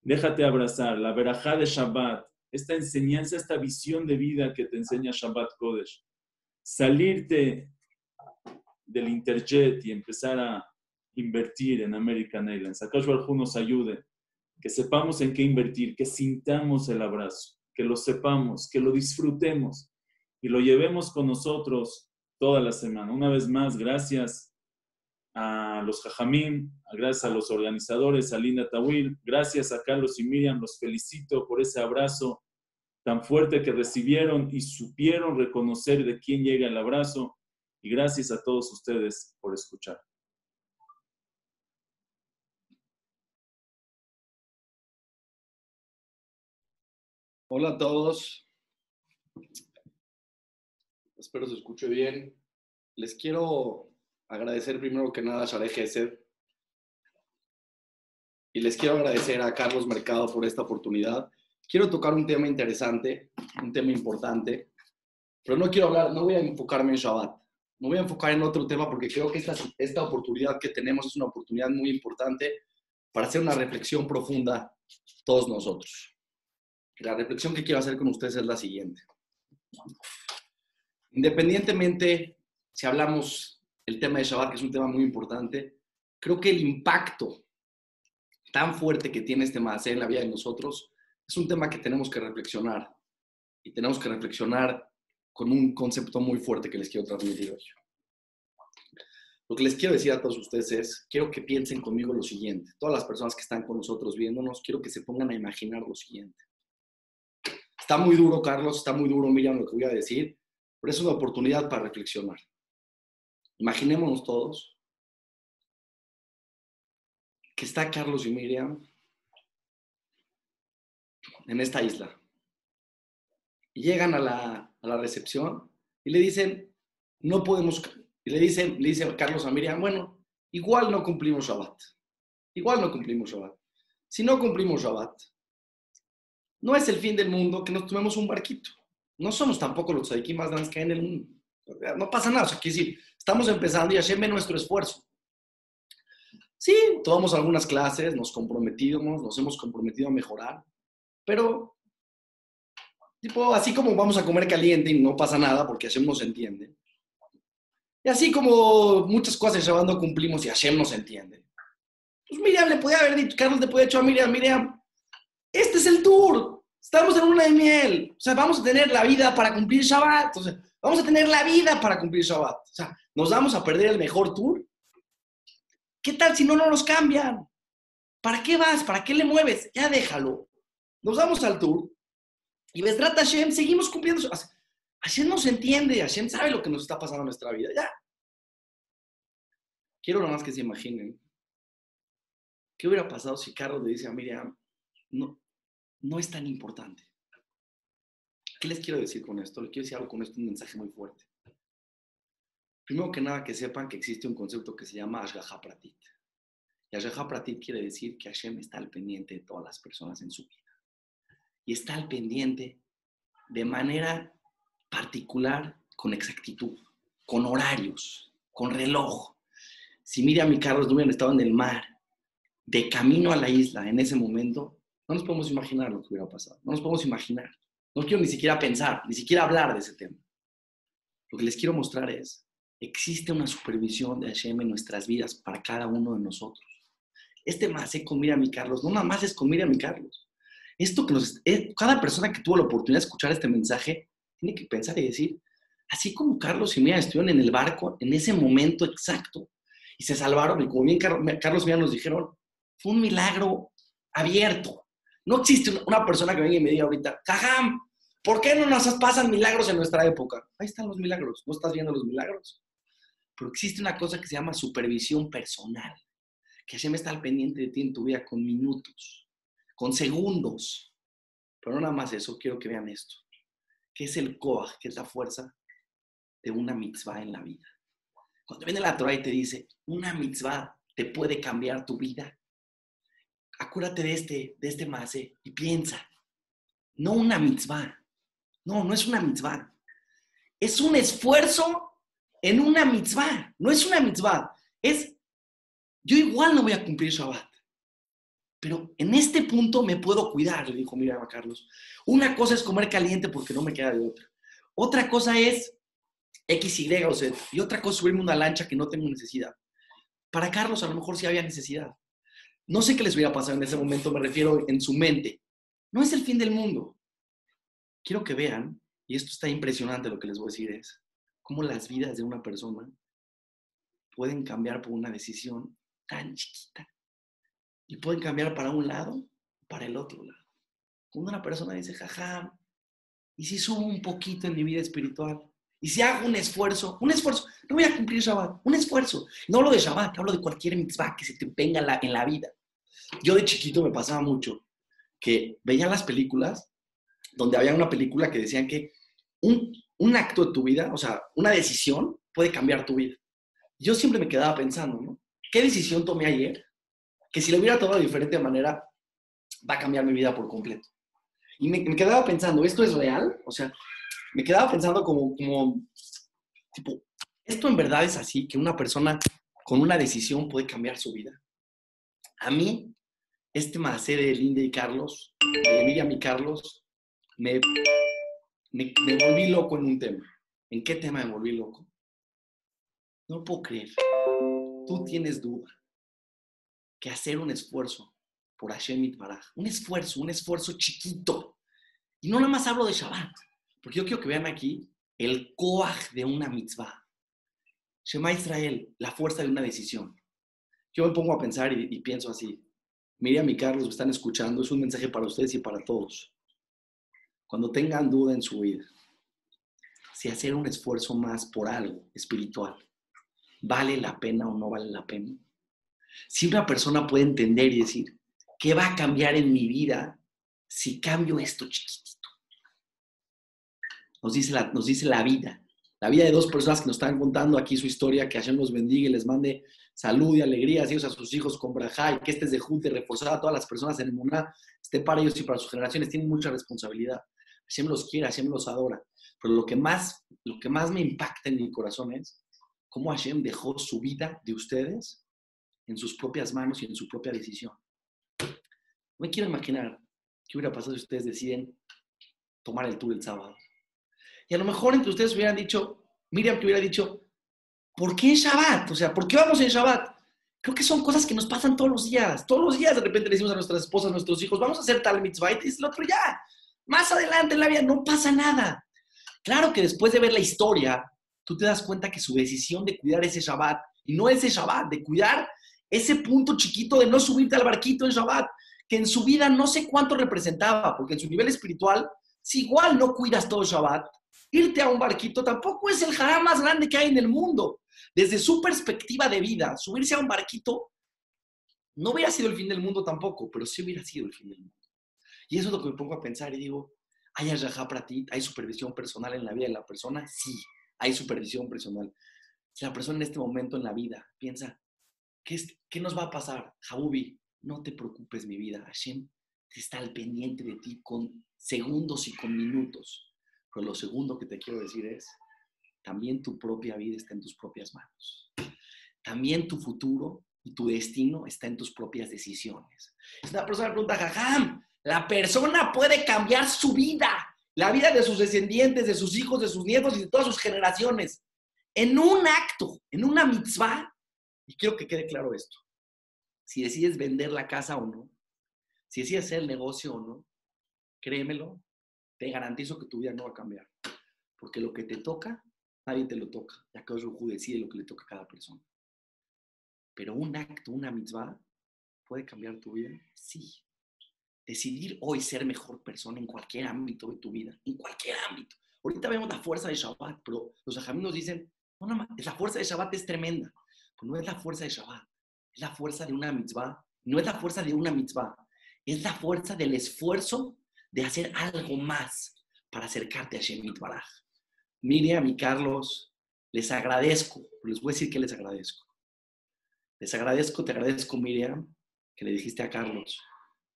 Déjate abrazar. La verajá de Shabbat, esta enseñanza, esta visión de vida que te enseña Shabbat Kodesh. Salirte del Interjet y empezar a invertir en American Airlines. Akadosh Baruchu nos ayude, que sepamos en qué invertir, que sintamos el abrazo que lo sepamos, que lo disfrutemos y lo llevemos con nosotros toda la semana. Una vez más, gracias a los Jajamín, gracias a los organizadores, a Linda Tawil, gracias a Carlos y Miriam, los felicito por ese abrazo tan fuerte que recibieron y supieron reconocer de quién llega el abrazo. Y gracias a todos ustedes por escuchar. Hola a todos. Espero se escuche bien. Les quiero agradecer primero que nada a Share Gesed. Y les quiero agradecer a Carlos Mercado por esta oportunidad. Quiero tocar un tema interesante, un tema importante, pero no quiero hablar, no voy a enfocarme en Shabbat. No voy a enfocar en otro tema porque creo que esta, esta oportunidad que tenemos es una oportunidad muy importante para hacer una reflexión profunda todos nosotros. La reflexión que quiero hacer con ustedes es la siguiente. Independientemente si hablamos el tema de Shabbat, que es un tema muy importante, creo que el impacto tan fuerte que tiene este más en la vida de nosotros es un tema que tenemos que reflexionar. Y tenemos que reflexionar con un concepto muy fuerte que les quiero transmitir hoy. Lo que les quiero decir a todos ustedes es, quiero que piensen conmigo lo siguiente. Todas las personas que están con nosotros viéndonos, quiero que se pongan a imaginar lo siguiente. Está muy duro, Carlos, está muy duro, Miriam, lo que voy a decir, pero es una oportunidad para reflexionar. Imaginémonos todos que está Carlos y Miriam en esta isla. Y llegan a la, a la recepción y le dicen, no podemos, y le dicen, le dice Carlos a Miriam, bueno, igual no cumplimos Shabbat. Igual no cumplimos Shabbat. Si no cumplimos Shabbat, no es el fin del mundo que nos tomemos un barquito. No somos tampoco los aquí más grandes que hay en el mundo. No pasa nada. O sea, decir, estamos empezando y Hashem ve nuestro esfuerzo. Sí, tomamos algunas clases, nos comprometimos, nos hemos comprometido a mejorar, pero tipo, así como vamos a comer caliente y no pasa nada porque Hashem nos entiende. Y así como muchas cosas llevando cumplimos y Hashem nos entiende. Pues Miriam le podía haber dicho, Carlos le podía haber dicho a Miriam, Miriam, este es el tour. Estamos en una de miel. O sea, vamos a tener la vida para cumplir Shabbat. Entonces, vamos a tener la vida para cumplir Shabbat. O sea, nos vamos a perder el mejor tour. ¿Qué tal si no, no nos cambian? ¿Para qué vas? ¿Para qué le mueves? Ya déjalo. Nos vamos al tour y trata Hashem, seguimos cumpliendo. Hashem nos entiende, Hashem sabe lo que nos está pasando en nuestra vida. Ya. Quiero nomás que se imaginen. ¿Qué hubiera pasado si Carlos le dice a Miriam, no, no es tan importante. ¿Qué les quiero decir con esto? Les quiero decir algo con esto, un mensaje muy fuerte. Primero que nada, que sepan que existe un concepto que se llama Ashgaha Pratit. Y Ashgaha Pratit quiere decir que Hashem está al pendiente de todas las personas en su vida. Y está al pendiente de manera particular, con exactitud, con horarios, con reloj. Si Miriam y Carlos no hubieran estado en el mar, de camino a la isla en ese momento, no nos podemos imaginar lo que hubiera pasado. No nos podemos imaginar. No quiero ni siquiera pensar, ni siquiera hablar de ese tema. Lo que les quiero mostrar es, existe una supervisión de Hashem en nuestras vidas para cada uno de nosotros. Este más es con Miriam y Carlos, no nada más es con Miriam y Carlos. Esto que nos, cada persona que tuvo la oportunidad de escuchar este mensaje tiene que pensar y decir, así como Carlos y Miriam estuvieron en el barco en ese momento exacto y se salvaron, y como bien Carlos y Miriam nos dijeron, fue un milagro abierto. No existe una persona que venga y me diga ahorita, Cajam, ¿por qué no nos pasan milagros en nuestra época? Ahí están los milagros, no estás viendo los milagros. Pero existe una cosa que se llama supervisión personal, que Hashem está al pendiente de ti en tu vida con minutos, con segundos. Pero no nada más eso, quiero que vean esto, que es el Koach, que es la fuerza de una mitzvah en la vida. Cuando viene la Torah y te dice, una mitzvah te puede cambiar tu vida, acuérdate de este, de este mase y piensa, no una mitzvah, no, no es una mitzvah, es un esfuerzo en una mitzvah, no es una mitzvah, es, yo igual no voy a cumplir Shabbat, pero en este punto me puedo cuidar, le dijo mira Carlos. Una cosa es comer caliente porque no me queda de otra. Otra cosa es X, Y o Z. Y otra cosa es subirme una lancha que no tengo necesidad. Para Carlos a lo mejor sí había necesidad. No sé qué les hubiera pasado en ese momento, me refiero en su mente. No es el fin del mundo. Quiero que vean, y esto está impresionante lo que les voy a decir, es cómo las vidas de una persona pueden cambiar por una decisión tan chiquita. Y pueden cambiar para un lado para el otro lado. Cuando una persona dice, jaja, ¿y si subo un poquito en mi vida espiritual? Y si hago un esfuerzo, un esfuerzo, no voy a cumplir Shabbat, un esfuerzo. No hablo de Shabbat, hablo de cualquier mitzvah que se te venga en la vida. Yo de chiquito me pasaba mucho que veía las películas donde había una película que decían que un, un acto de tu vida, o sea, una decisión puede cambiar tu vida. Yo siempre me quedaba pensando, ¿no? ¿Qué decisión tomé ayer? Que si lo hubiera tomado de diferente manera, va a cambiar mi vida por completo. Y me, me quedaba pensando, ¿esto es real? O sea, me quedaba pensando como, como, tipo, ¿esto en verdad es así? Que una persona con una decisión puede cambiar su vida. A mí, este macé de Linda y Carlos, de Miriam y Carlos, me, me, volví loco en un tema. ¿En qué tema me volví loco? No puedo creer. Tú tienes duda que hacer un esfuerzo por Hashem Itbaraj, un esfuerzo, un esfuerzo chiquito. Y no nada más hablo de Shabbat, porque yo quiero que vean aquí el coaj de una mitzvah. Shema Israel, la fuerza de una decisión yo me pongo a pensar y, pienso así. Miriam y Carlos me están escuchando, es un mensaje para ustedes y para todos. Cuando tengan duda en su vida, si hacer un esfuerzo más por algo espiritual, ¿vale la pena o no vale la pena? Si una persona puede entender y decir, ¿qué va a cambiar en mi vida si cambio esto chiquitito? Nos dice la, nos dice la vida, la vida de dos personas que nos están contando aquí su historia, que Hashem los bendiga y les mande salud y alegría, ellos a sus hijos con braja y que estés de junta y reforzar a todas las personas en el Muná, esté para ellos y para sus generaciones, tienen mucha responsabilidad. Hashem los quiere, Hashem los adora. Pero lo que más, lo que más me impacta en mi corazón es cómo Hashem dejó su vida de ustedes en sus propias manos y en su propia decisión. No me quiero imaginar qué hubiera pasado si ustedes deciden tomar el tour el sábado. Y a lo mejor entre ustedes hubieran dicho, Miriam que hubiera dicho, ¿Por qué en Shabbat? O sea, ¿por qué vamos en Shabbat? Creo que son cosas que nos pasan todos los días. Todos los días de repente le decimos a nuestras esposas, a nuestros hijos, vamos a hacer tal mitzvah y el otro ya. Más adelante en la vida no pasa nada. Claro que después de ver la historia, tú te das cuenta que su decisión de cuidar ese Shabbat, y no ese Shabbat, de cuidar ese punto chiquito de no subirte al barquito en Shabbat, que en su vida no sé cuánto representaba, porque en su nivel espiritual, si igual no cuidas todo Shabbat, irte a un barquito tampoco es el jará más grande que hay en el mundo desde su perspectiva de vida, subirse a un barquito no hubiera sido el fin del mundo tampoco, pero sí hubiera sido el fin del mundo. Y eso es lo que me pongo a pensar y digo, ¿hay ayajá para ti? ¿Hay supervisión personal en la vida de la persona? Sí, hay supervisión personal. Si la persona en este momento en la vida piensa, ¿qué, es, qué nos va a pasar? Jabubi, no te preocupes, mi vida. Hashem está al pendiente de ti con segundos y con minutos. Pero lo segundo que te quiero decir es, también tu propia vida está en tus propias manos. También tu futuro y tu destino está en tus propias decisiones. Una persona pregunta, jajam, la persona puede cambiar su vida la vida de sus descendientes, de sus hijos, de sus nietos y de todas sus generaciones. En un acto, en una mitzvah, y quiero que quede claro esto, si decides vender la casa o no, si decides hacer el negocio o no, créemelo, te garantizo que tu vida no va a cambiar. Porque lo que te toca, nadie te lo toca. Ya que Rujú decide lo que le toca a cada persona. Pero un acto, una mitzvah, ¿puede cambiar tu vida? Sí. Decidir hoy ser mejor persona en cualquier ámbito de tu vida, en cualquier ámbito. Ahorita vemos la fuerza de Shabbat, pero los ajamí nos dicen, no, no, la fuerza de Shabbat es tremenda. Pues no es la fuerza de Shabbat, es la fuerza de una mitzvah. No es la fuerza de una mitzvah, es la fuerza del esfuerzo de hacer algo más para acercarte a Shemit Baraj. Miriam y Carlos, les agradezco, les voy a decir que les agradezco. Les agradezco, te agradezco, Miriam, que le dijiste a Carlos,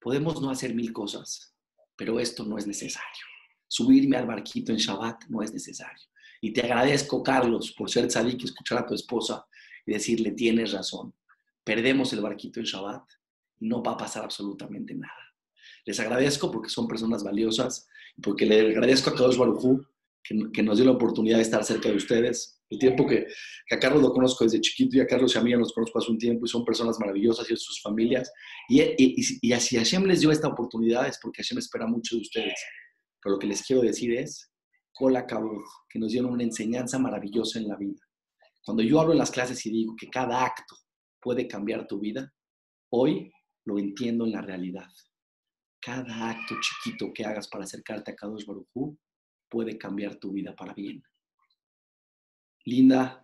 podemos no hacer mil cosas, pero esto no es necesario. Subirme al barquito en Shabbat no es necesario. Y te agradezco, Carlos, por ser tzadik y escuchar a tu esposa y decirle, tienes razón, perdemos el barquito en Shabbat no va a pasar absolutamente nada. Les agradezco porque son personas valiosas, porque le agradezco a todos Barujú que, nos dio la oportunidad de estar cerca de ustedes. El tiempo que, a Carlos lo conozco desde chiquito y a Carlos y a mí nos conozco hace un tiempo y son personas maravillosas y sus familias. Y, y, y, así Hashem les dio esta oportunidad es porque Hashem espera mucho de ustedes. Pero lo que les quiero decir es, cola que nos dieron una enseñanza maravillosa en la vida. Cuando yo hablo en las clases y digo que cada acto puede cambiar tu vida, hoy lo entiendo en la realidad cada acto chiquito que hagas para acercarte a Kadosh Baruj puede cambiar tu vida para bien. Linda,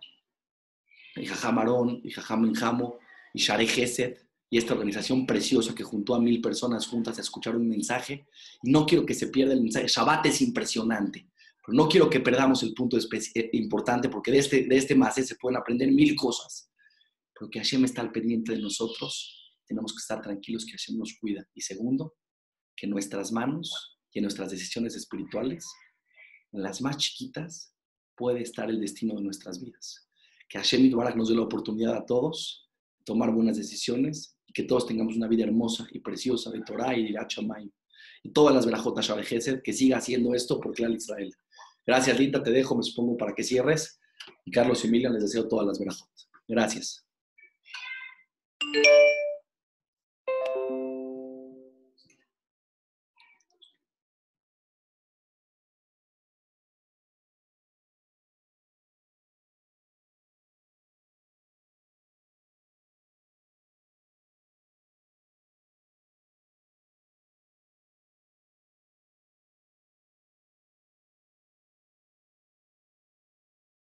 y Jajamarón, y Jajamenjamo, y Share Gesed, y esta organización preciosa que juntó a mil personas juntas a escuchar un mensaje. No quiero que se pierda el mensaje. Shabbat es impresionante, pero no quiero que perdamos el punto eh, importante porque de este, de este se pueden aprender mil cosas. Porque Hashem está al pendiente de nosotros. Tenemos que estar tranquilos que Hashem nos cuida. Y segundo, que nuestras manos y en nuestras decisiones espirituales, en las más chiquitas, puede estar el destino de nuestras vidas. Que Hashem y nos dé la oportunidad a todos de tomar buenas decisiones y que todos tengamos una vida hermosa y preciosa de Torah y de Hachamay. Y todas las verajotas Shabbat que siga haciendo esto por Clan Israel. Gracias, Linda. Te dejo, me supongo, para que cierres. Y Carlos y Emilia les deseo todas las verajotas. Gracias.